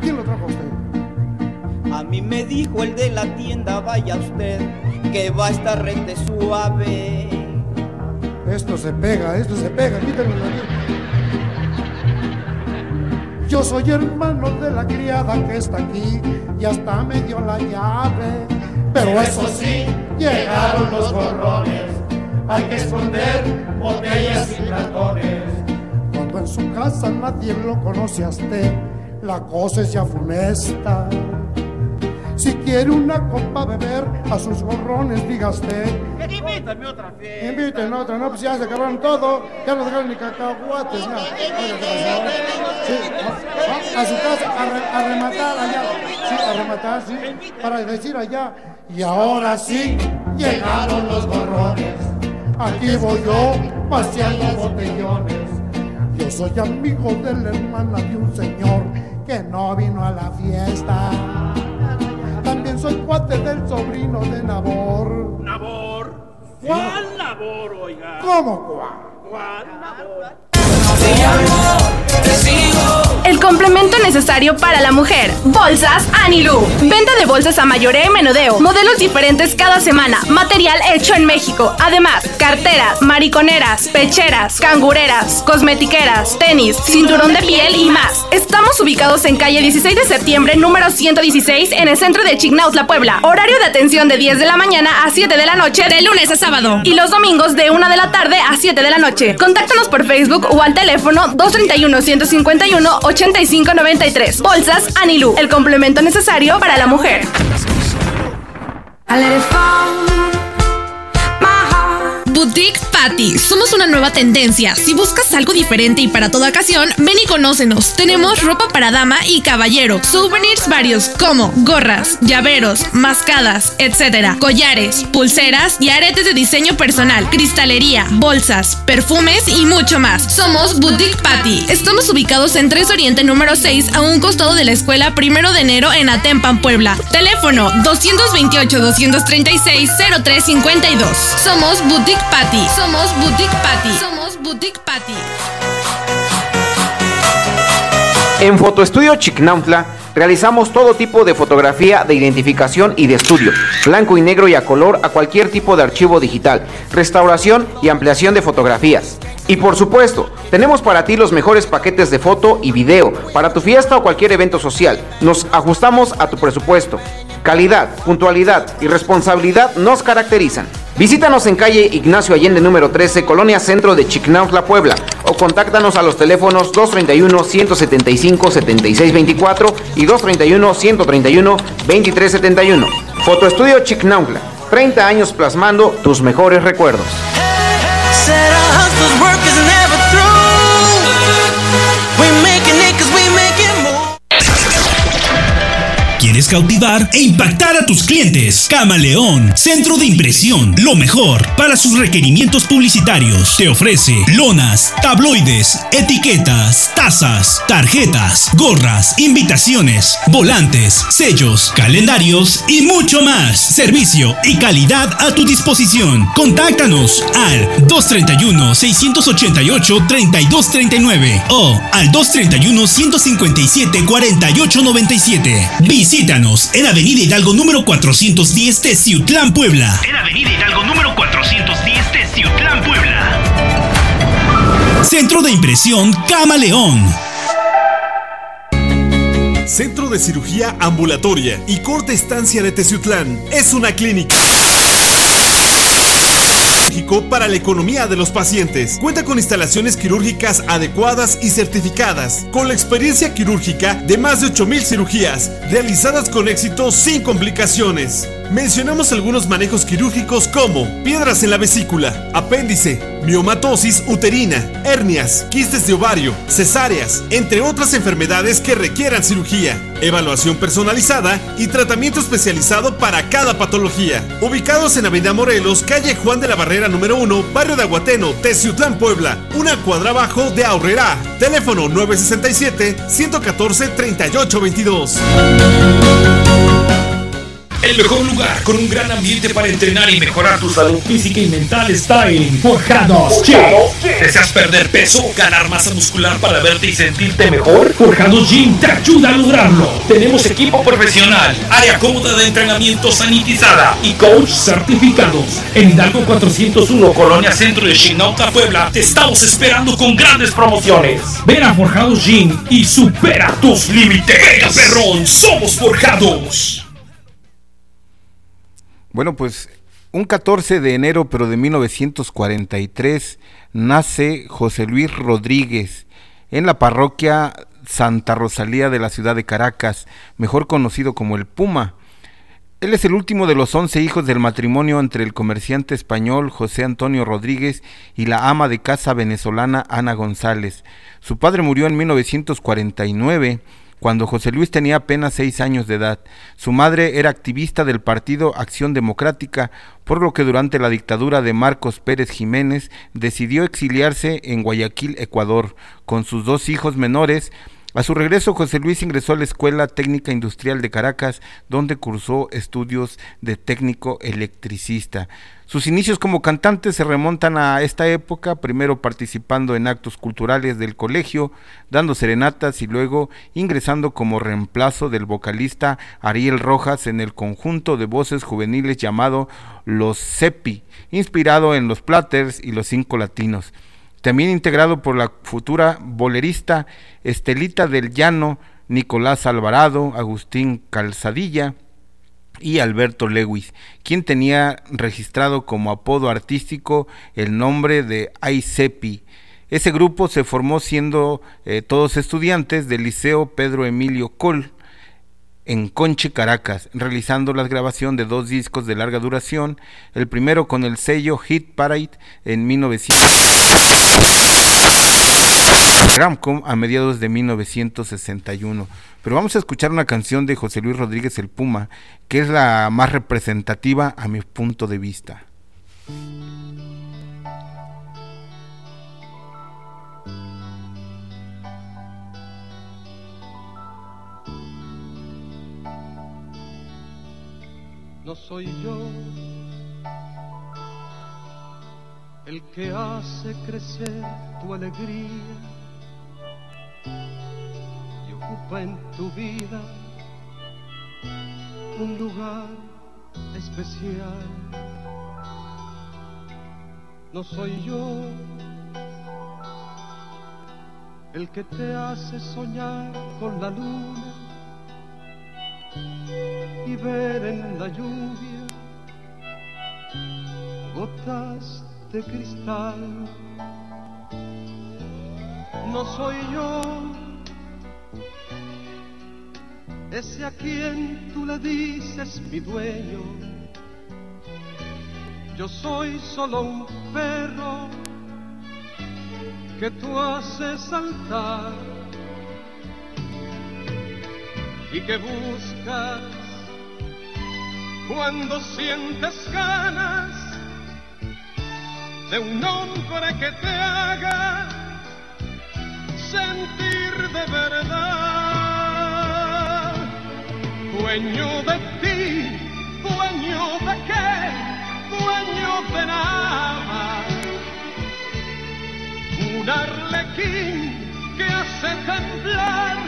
¿Quién lo trajo a usted? A mí me dijo el de la tienda, vaya usted, que va a estar rete suave. Esto se pega, esto se pega. Quítenlo de aquí. Yo soy hermano de la criada que está aquí y hasta me dio la llave. Pero eso sí, llegaron los gorrones. Hay que esconder botellas y platones. Cuando en su casa nadie lo conoce a usted, la cosa es ya funesta. Si quiere una copa beber, a sus gorrones diga usted. Invítame otra fiesta. Inviten otra, no, pues ya se acabaron todo, ya no dejaron ni cacahuates, a, a su casa, a, re- a rematar allá, sí, a rematar, sí, para decir allá, y ahora sí, llegaron los gorrones, aquí voy yo, paseando botellones, yo soy amigo de la hermana de un señor que no vino a la fiesta, soy cuate del sobrino de Nabor. Nabor. ¿Cuál labor, oiga? ¿Cómo cuál? ¿Cuál labor? Complemento necesario para la mujer. Bolsas Anilú. Venta de bolsas a mayoreo y menudeo. Modelos diferentes cada semana. Material hecho en México. Además, carteras, mariconeras, pecheras, cangureras, cosmetiqueras, tenis, cinturón de piel y más. Estamos ubicados en calle 16 de septiembre, número 116, en el centro de Chignautla, Puebla. Horario de atención de 10 de la mañana a 7 de la noche, De lunes a sábado. y los domingos de 1 de la tarde a 7 de la noche. Contáctanos por Facebook o al teléfono 231-151-8593. Bolsas Anilú, el complemento necesario para la mujer. Boutique Patty. Somos una nueva tendencia. Si buscas algo diferente y para toda ocasión, ven y conócenos. Tenemos ropa para dama y caballero, souvenirs varios como gorras, llaveros, mascadas, etc. Collares, pulseras y aretes de diseño personal, cristalería, bolsas, perfumes y mucho más. Somos Boutique Patty. Estamos ubicados en 3 Oriente número 6 a un costado de la escuela Primero de Enero en Atempan, Puebla. Teléfono 228-236-0352. Somos Boutique Patty. Somos Boutique Patty. Somos Boutique Patty. En Fotoestudio Chicnautla realizamos todo tipo de fotografía de identificación y de estudio, blanco y negro y a color a cualquier tipo de archivo digital, restauración y ampliación de fotografías. Y por supuesto, tenemos para ti los mejores paquetes de foto y video para tu fiesta o cualquier evento social. Nos ajustamos a tu presupuesto. Calidad, puntualidad y responsabilidad nos caracterizan. Visítanos en calle Ignacio Allende número 13, Colonia Centro de Chicnautla, Puebla, o contáctanos a los teléfonos 231-175-7624 y 231-131-2371. Fotoestudio Chicnautla, 30 años plasmando tus mejores recuerdos. ¿Quieres cautivar e impactar a tus clientes? Camaleón, centro de impresión, lo mejor para sus requerimientos publicitarios. Te ofrece lonas, tabloides, etiquetas, tazas, tarjetas, gorras, invitaciones, volantes, sellos, calendarios y mucho más. Servicio y calidad a tu disposición. Contáctanos al 231-688-3239 o al 231-157-4897. Visítanos en Avenida Hidalgo número 410 de Ciutlán, Puebla. En Avenida Hidalgo número 410 de Ciutlán, Puebla. Centro de impresión Camaleón. Centro de Cirugía Ambulatoria y Corta Estancia de Teciutlán es una clínica para la economía de los pacientes. Cuenta con instalaciones quirúrgicas adecuadas y certificadas, con la experiencia quirúrgica de más de 8000 cirugías realizadas con éxito sin complicaciones. Mencionamos algunos manejos quirúrgicos como piedras en la vesícula, apéndice, miomatosis uterina, hernias, quistes de ovario, cesáreas, entre otras enfermedades que requieran cirugía, evaluación personalizada y tratamiento especializado para cada patología. Ubicados en Avenida Morelos, calle Juan de la Barrera número 1, barrio de Aguateno, Teciutlán, Puebla, una cuadra abajo de Aurrera. Teléfono 967 114 3822. El mejor lugar con un gran ambiente para entrenar y mejorar tu salud física y mental está en Forjados Gym. ¿Deseas perder peso, ganar masa muscular para verte y sentirte mejor? Forjados Gym te ayuda a lograrlo. Tenemos equipo profesional, área cómoda de entrenamiento sanitizada y coach certificados. En Hidalgo 401, Colonia Centro de Chinauta, Puebla, te estamos esperando con grandes promociones. Ven a Forjados Gym y supera tus límites. Venga, perrón, somos Forjados. Bueno, pues un 14 de enero, pero de 1943, nace José Luis Rodríguez en la parroquia Santa Rosalía de la ciudad de Caracas, mejor conocido como el Puma. Él es el último de los 11 hijos del matrimonio entre el comerciante español José Antonio Rodríguez y la ama de casa venezolana Ana González. Su padre murió en 1949 cuando José Luis tenía apenas seis años de edad. Su madre era activista del partido Acción Democrática, por lo que durante la dictadura de Marcos Pérez Jiménez decidió exiliarse en Guayaquil, Ecuador, con sus dos hijos menores, A su regreso, José Luis ingresó a la Escuela Técnica Industrial de Caracas, donde cursó estudios de técnico electricista. Sus inicios como cantante se remontan a esta época, primero participando en actos culturales del colegio, dando serenatas y luego ingresando como reemplazo del vocalista Ariel Rojas en el conjunto de voces juveniles llamado Los Cepi, inspirado en los Platters y los Cinco Latinos también integrado por la futura bolerista Estelita del Llano, Nicolás Alvarado, Agustín Calzadilla y Alberto Lewis, quien tenía registrado como apodo artístico el nombre de Aicepi. Ese grupo se formó siendo eh, todos estudiantes del Liceo Pedro Emilio Col en Conche, Caracas, realizando la grabación de dos discos de larga duración, el primero con el sello Hit Parade en 1900 Gramcom a mediados de 1961. Pero vamos a escuchar una canción de José Luis Rodríguez el Puma, que es la más representativa a mi punto de vista. No soy yo el que hace crecer tu alegría y ocupa en tu vida un lugar especial. No soy yo el que te hace soñar con la luna y ver en la lluvia gotas de cristal. No soy yo ese a quien tú le dices mi dueño. Yo soy solo un perro que tú haces saltar y que buscas cuando sientes ganas de un hombre que te haga sentir de verdad. Dueño de ti, dueño de qué, dueño de nada. Un arlequín que hace temblar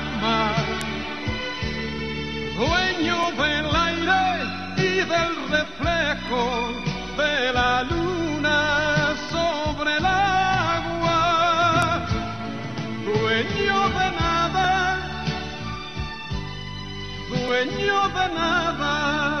Dueño del aire y del reflejo de la luna sobre el agua. Dueño de nada, dueño de nada.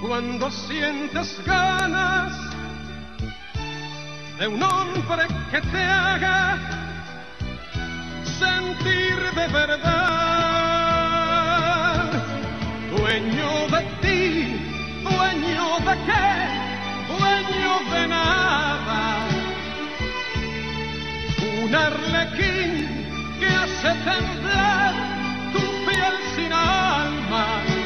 cuando sientes ganas de un hombre que te haga sentir de verdad. Dueño de ti, dueño de qué, dueño de nada. Un arlequín que hace temblar tu piel sin alma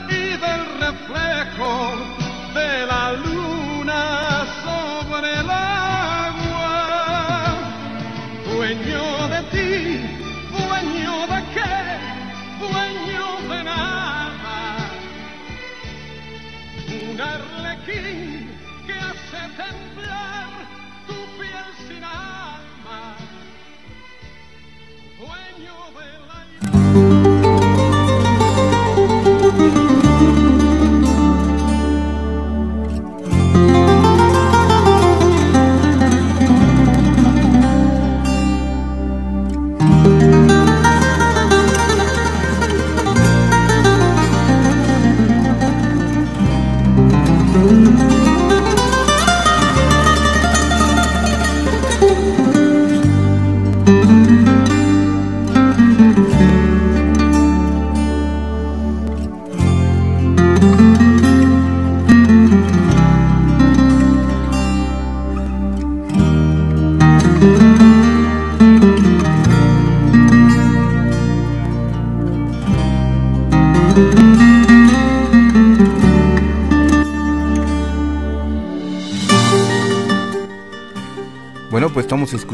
y del reflejo de la luna sobre el agua, dueño de ti, dueño de qué, dueño de nada, un arlequín que hace temblar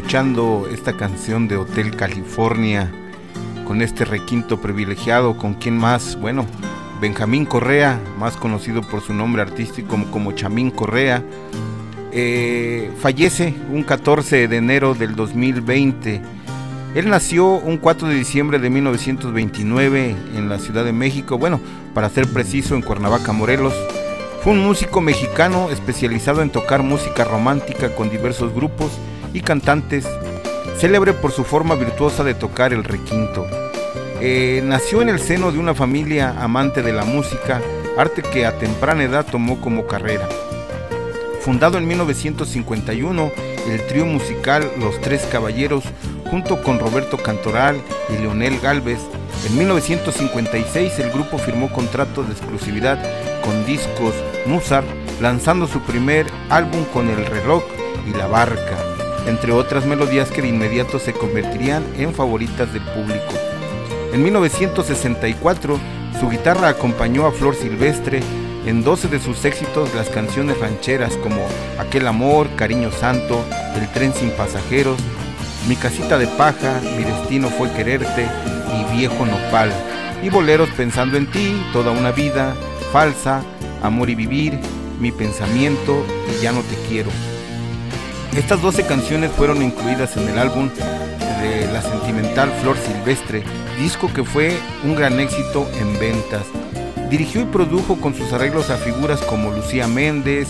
escuchando esta canción de Hotel California con este requinto privilegiado, con quien más, bueno, Benjamín Correa, más conocido por su nombre artístico como, Chamín Correa, eh, fallece un 14 de enero del 2020. Él nació un 4 de diciembre de 1929 en la Ciudad de México, bueno, para ser preciso, en Cuernavaca, Morelos. Fue un músico mexicano especializado en tocar música romántica con diversos grupos y cantantes, célebre por su forma virtuosa de tocar el requinto. Eh, nació en el seno de una familia amante de la música, arte que a temprana edad tomó como carrera. Fundado en 1951, el trío musical Los Tres Caballeros, junto con Roberto Cantoral y Leonel Galvez, en 1956 el grupo firmó contrato de exclusividad con Discos Musar, lanzando su primer álbum con El reloj y La barca, entre otras melodías que de inmediato se convertirían en favoritas del público. En 1964, su guitarra acompañó a Flor Silvestre en 12 de sus éxitos las canciones rancheras como Aquel amor, Cariño Santo, El tren sin pasajeros, Mi casita de paja, Mi destino fue quererte y Viejo nopal, y boleros pensando en ti, Toda una vida, Falsa, Amor y vivir, Mi pensamiento y Ya no te quiero. Estas 12 canciones fueron incluidas en el álbum de la sentimental Flor Silvestre, disco que fue un gran éxito en ventas. Dirigió y produjo con sus arreglos a figuras como Lucía Méndez,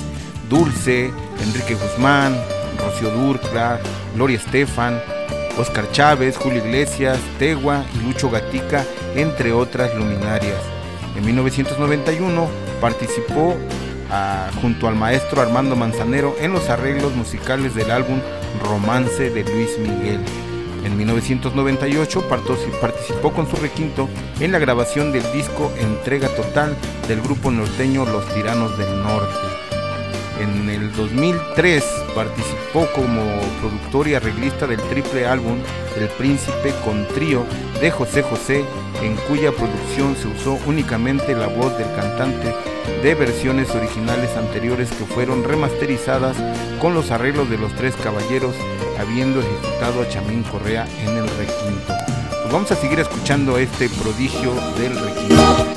Dulce, Enrique Guzmán, Rocío Durcla, Gloria Estefan, Oscar Chávez, Julio Iglesias, Tegua y Lucho Gatica, entre otras luminarias. En 1991 participó junto al maestro Armando Manzanero en los arreglos musicales del álbum Romance de Luis Miguel. En 1998 partosi- participó con su requinto en la grabación del disco Entrega Total del grupo norteño Los Tiranos del Norte. En el 2003 participó como productor y arreglista del triple álbum El Príncipe con trío de José José, en cuya producción se usó únicamente la voz del cantante de versiones originales anteriores que fueron remasterizadas con los arreglos de los tres caballeros, habiendo ejecutado a Chamín Correa en el requinto. Pues vamos a seguir escuchando este prodigio del requinto.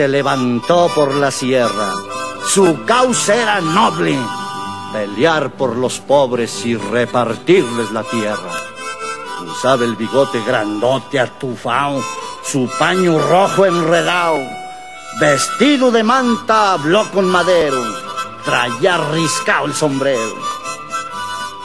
Se levantó por la sierra. Su causa era noble. Pelear por los pobres y repartirles la tierra. Usaba el bigote grandote atufao, su paño rojo enredado. Vestido de manta habló con madero. Traía riscao el sombrero.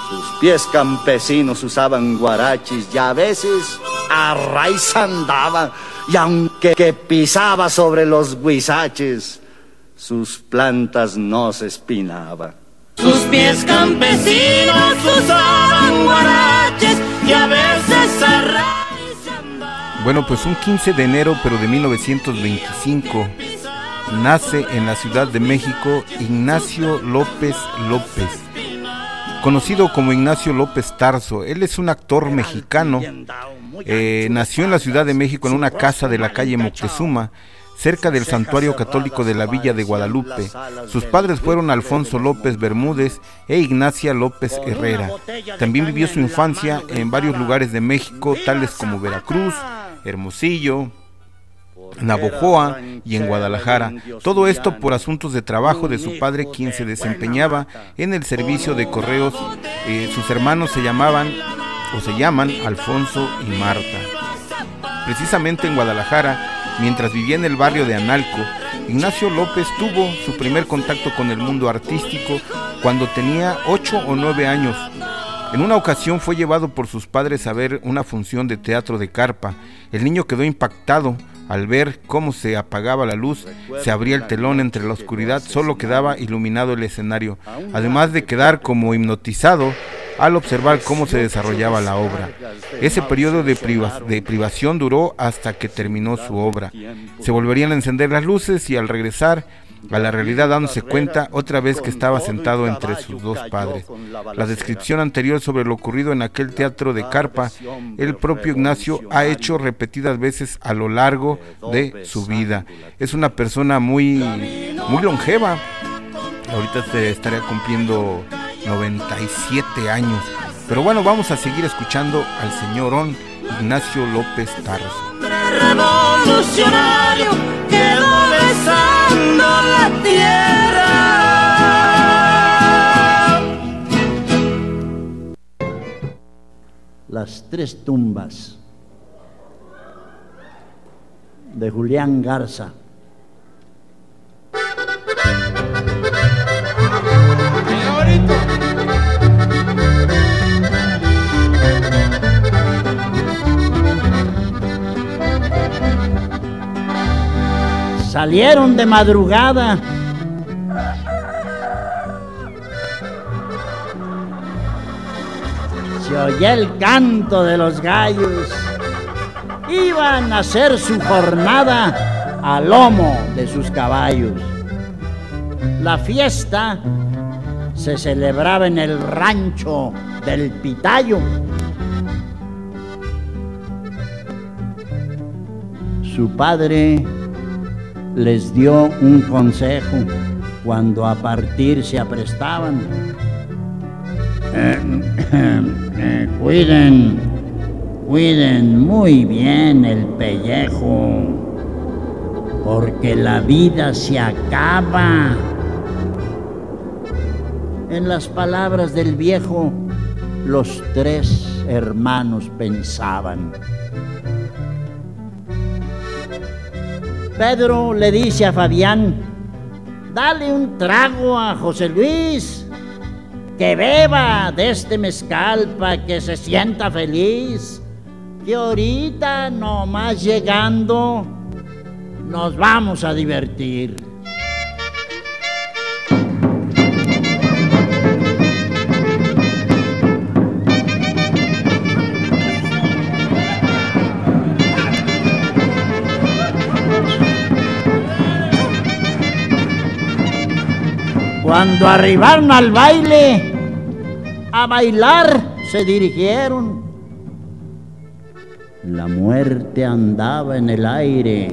Sus pies campesinos usaban guarachis y a veces a raíz andaba y aunque que pisaba sobre los guisaches, sus plantas no se espinaba. Sus pies campesinos usaban guaraches y a veces a Bueno, pues un 15 de enero, pero de 1925, nace en la Ciudad de México Ignacio López López, conocido como Ignacio López Tarso. Él es un actor mexicano. eh, nació en la Ciudad de México en una casa de la calle Moctezuma, cerca del santuario católico de la villa de Guadalupe. Sus padres fueron Alfonso López Bermúdez e Ignacia López Herrera. También vivió su infancia en varios lugares de México, tales como Veracruz, Hermosillo, Navojoa y en Guadalajara. Todo esto por asuntos de trabajo de su padre, quien se desempeñaba en el servicio de correos. Eh, sus hermanos se llamaban o se llaman Alfonso y Marta. Precisamente en Guadalajara, mientras vivía en el barrio de Analco, Ignacio López tuvo su primer contacto con el mundo artístico cuando tenía 8 o 9 años. En una ocasión fue llevado por sus padres a ver una función de teatro de carpa. El niño quedó impactado al ver cómo se apagaba la luz, se abría el telón entre la oscuridad, solo quedaba iluminado el escenario, además de quedar como hipnotizado al observar cómo se desarrollaba la obra. Ese periodo de, de privación duró hasta que terminó su obra. Se volverían a encender las luces y al regresar a la realidad dándose cuenta otra vez que estaba sentado entre sus dos padres. La descripción anterior sobre lo ocurrido en aquel teatro de carpa, el propio Ignacio ha hecho repetidas veces a lo largo de su vida. Es una persona muy, muy longeva. Ahorita se estaría cumpliendo 97 años. Pero bueno, vamos a seguir escuchando al señorón Ignacio López Tarso. revolucionario quedó tierra. Las tres tumbas de Julián Garza. Salieron de madrugada. Se oía el canto de los gallos. Iban a hacer su jornada al lomo de sus caballos. La fiesta se celebraba en el rancho del Pitayo. Su padre les dio un consejo cuando a partir se aprestaban. Eh, eh, cuiden, cuiden muy bien el pellejo, porque la vida se acaba. En las palabras del viejo, los tres hermanos pensaban. Pedro le dice a Fabián, dale un trago a José Luis, que beba de este mezcal para que se sienta feliz, que ahorita nomás llegando nos vamos a divertir. Cuando arribaron al baile, a bailar se dirigieron. La muerte andaba en el aire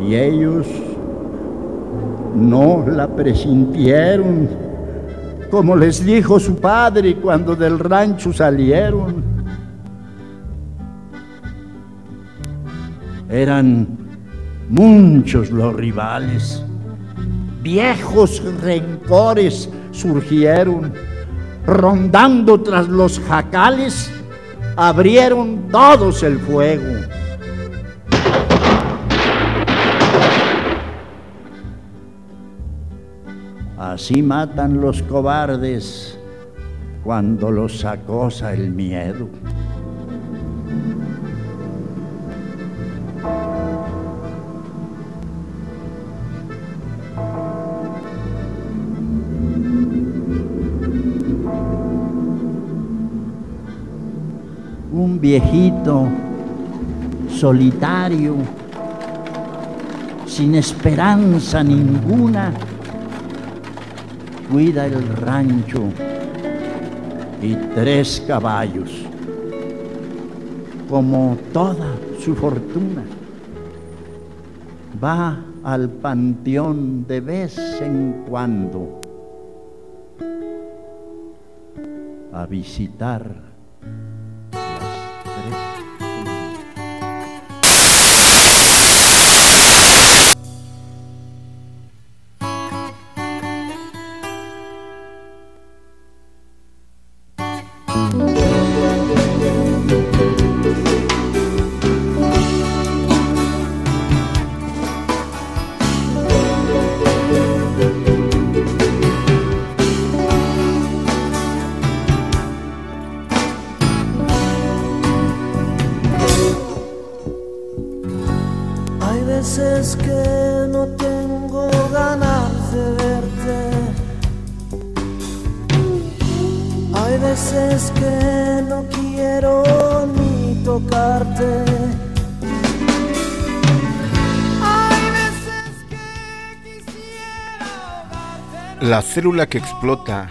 y ellos no la presintieron, como les dijo su padre cuando del rancho salieron. Eran muchos los rivales. Viejos rencores surgieron, rondando tras los jacales, abrieron todos el fuego. Así matan los cobardes cuando los acosa el miedo. Un viejito solitario, sin esperanza ninguna, cuida el rancho y tres caballos, como toda su fortuna. Va al panteón de vez en cuando a visitar La célula que explota.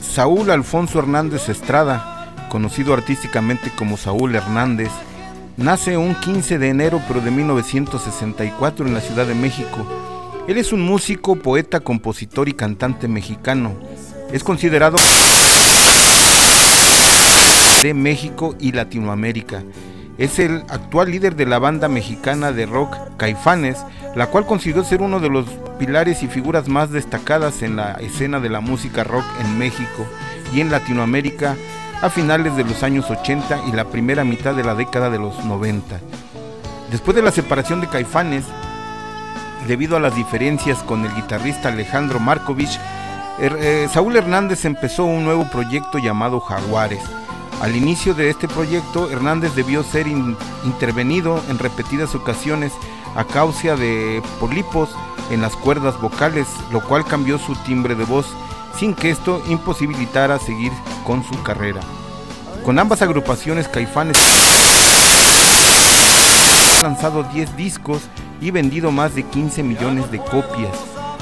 Saúl Alfonso Hernández Estrada, conocido artísticamente como Saúl Hernández, nace un 15 de enero pero de 1964 en la Ciudad de México. Él es un músico, poeta, compositor y cantante mexicano. Es considerado de México y Latinoamérica. Es el actual líder de la banda mexicana de rock Caifanes, la cual consiguió ser uno de los pilares y figuras más destacadas en la escena de la música rock en México y en Latinoamérica a finales de los años 80 y la primera mitad de la década de los 90. Después de la separación de Caifanes, debido a las diferencias con el guitarrista Alejandro Markovich, eh, Saúl Hernández empezó un nuevo proyecto llamado Jaguares. Al inicio de este proyecto, Hernández debió ser in- intervenido en repetidas ocasiones a causa de pólipos en las cuerdas vocales, lo cual cambió su timbre de voz, sin que esto imposibilitara seguir con su carrera. Con ambas agrupaciones, Caifanes ha lanzado 10 discos y vendido más de 15 millones de copias.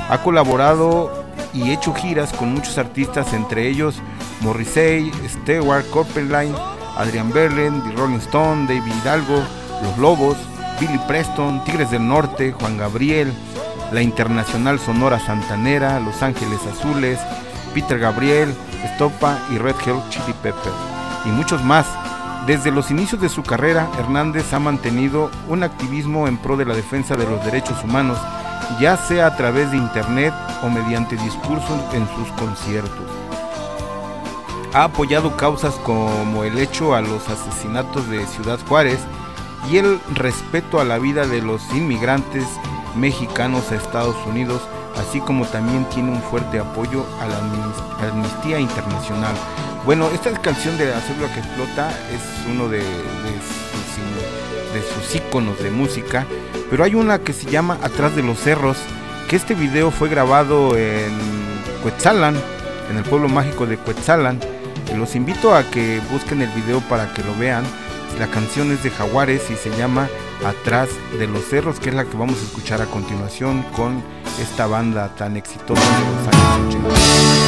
Ha colaborado y hecho giras con muchos artistas, entre ellos Morrissey, Stewart Copeland, Adrian Berlin, The Rolling Stone, David Hidalgo, Los Lobos, Billy Preston, Tigres del Norte, Juan Gabriel, la Internacional Sonora Santanera, Los Ángeles Azules, Peter Gabriel, Estopa y Red Hot Chili Pepper, y muchos más. Desde los inicios de su carrera, Hernández ha mantenido un activismo en pro de la defensa de los derechos humanos, ya sea a través de internet o mediante discursos en sus conciertos. Ha apoyado causas como el hecho a los asesinatos de Ciudad Juárez y el respeto a la vida de los inmigrantes mexicanos a Estados Unidos, así como también tiene un fuerte apoyo a la Amnis- Amnistía Internacional. Bueno, esta canción de La célula que explota es uno de, de sus, de sus íconos de música, pero hay una que se llama Atrás de los Cerros, que este video fue grabado en Cuetzalan, en el pueblo mágico de Cuetzalan. Los invito a que busquen el video para que lo vean. La canción es de Jaguares y se llama Atrás de los Cerros, que es la que vamos a escuchar a continuación con esta banda tan exitosa de los años 80.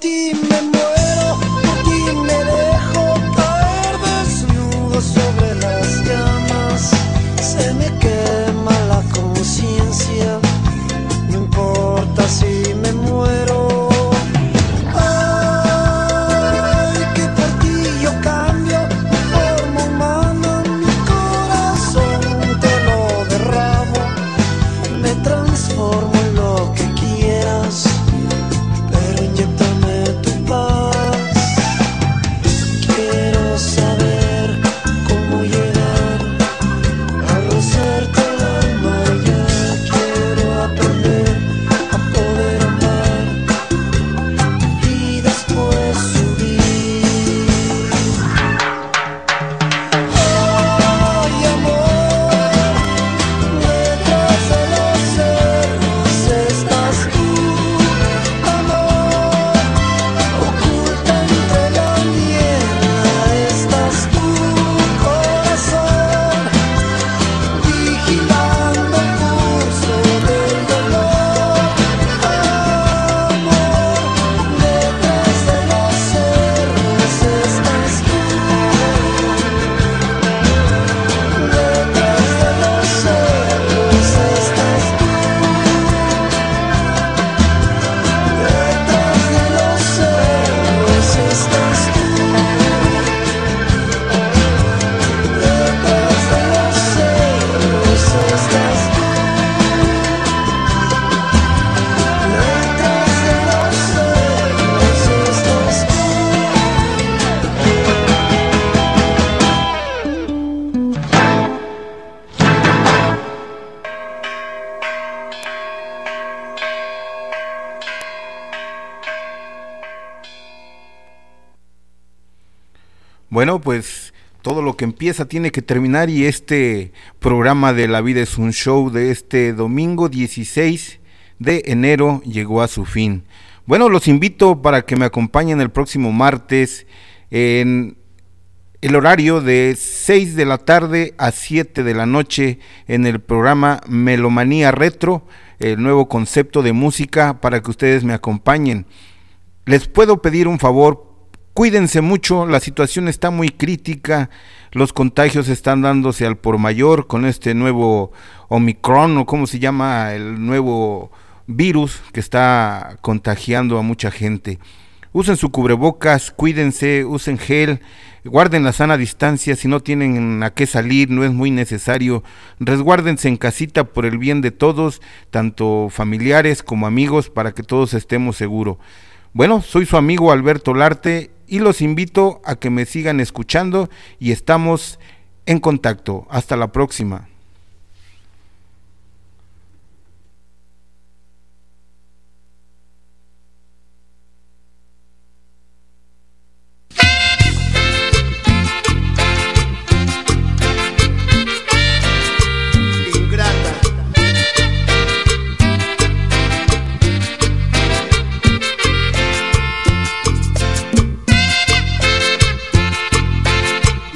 Ti Bueno, pues todo lo que empieza tiene que terminar y este programa de La vida es un show de este domingo 16 de enero llegó a su fin. Bueno, los invito para que me acompañen el próximo martes en el horario de 6 de la tarde a 7 de la noche en el programa Melomanía Retro, el nuevo concepto de música para que ustedes me acompañen. Les puedo pedir un favor, cuídense mucho, la situación está muy crítica, los contagios están dándose al por mayor con este nuevo Omicron o como se llama el nuevo virus que está contagiando a mucha gente. Usen su cubrebocas, cuídense, usen gel, guarden la sana distancia, si no tienen a qué salir, no es muy necesario, resguárdense en casita por el bien de todos, tanto familiares como amigos, para que todos estemos seguros. Bueno, soy su amigo Alberto Larte y los invito a que me sigan escuchando y estamos en contacto. Hasta la próxima.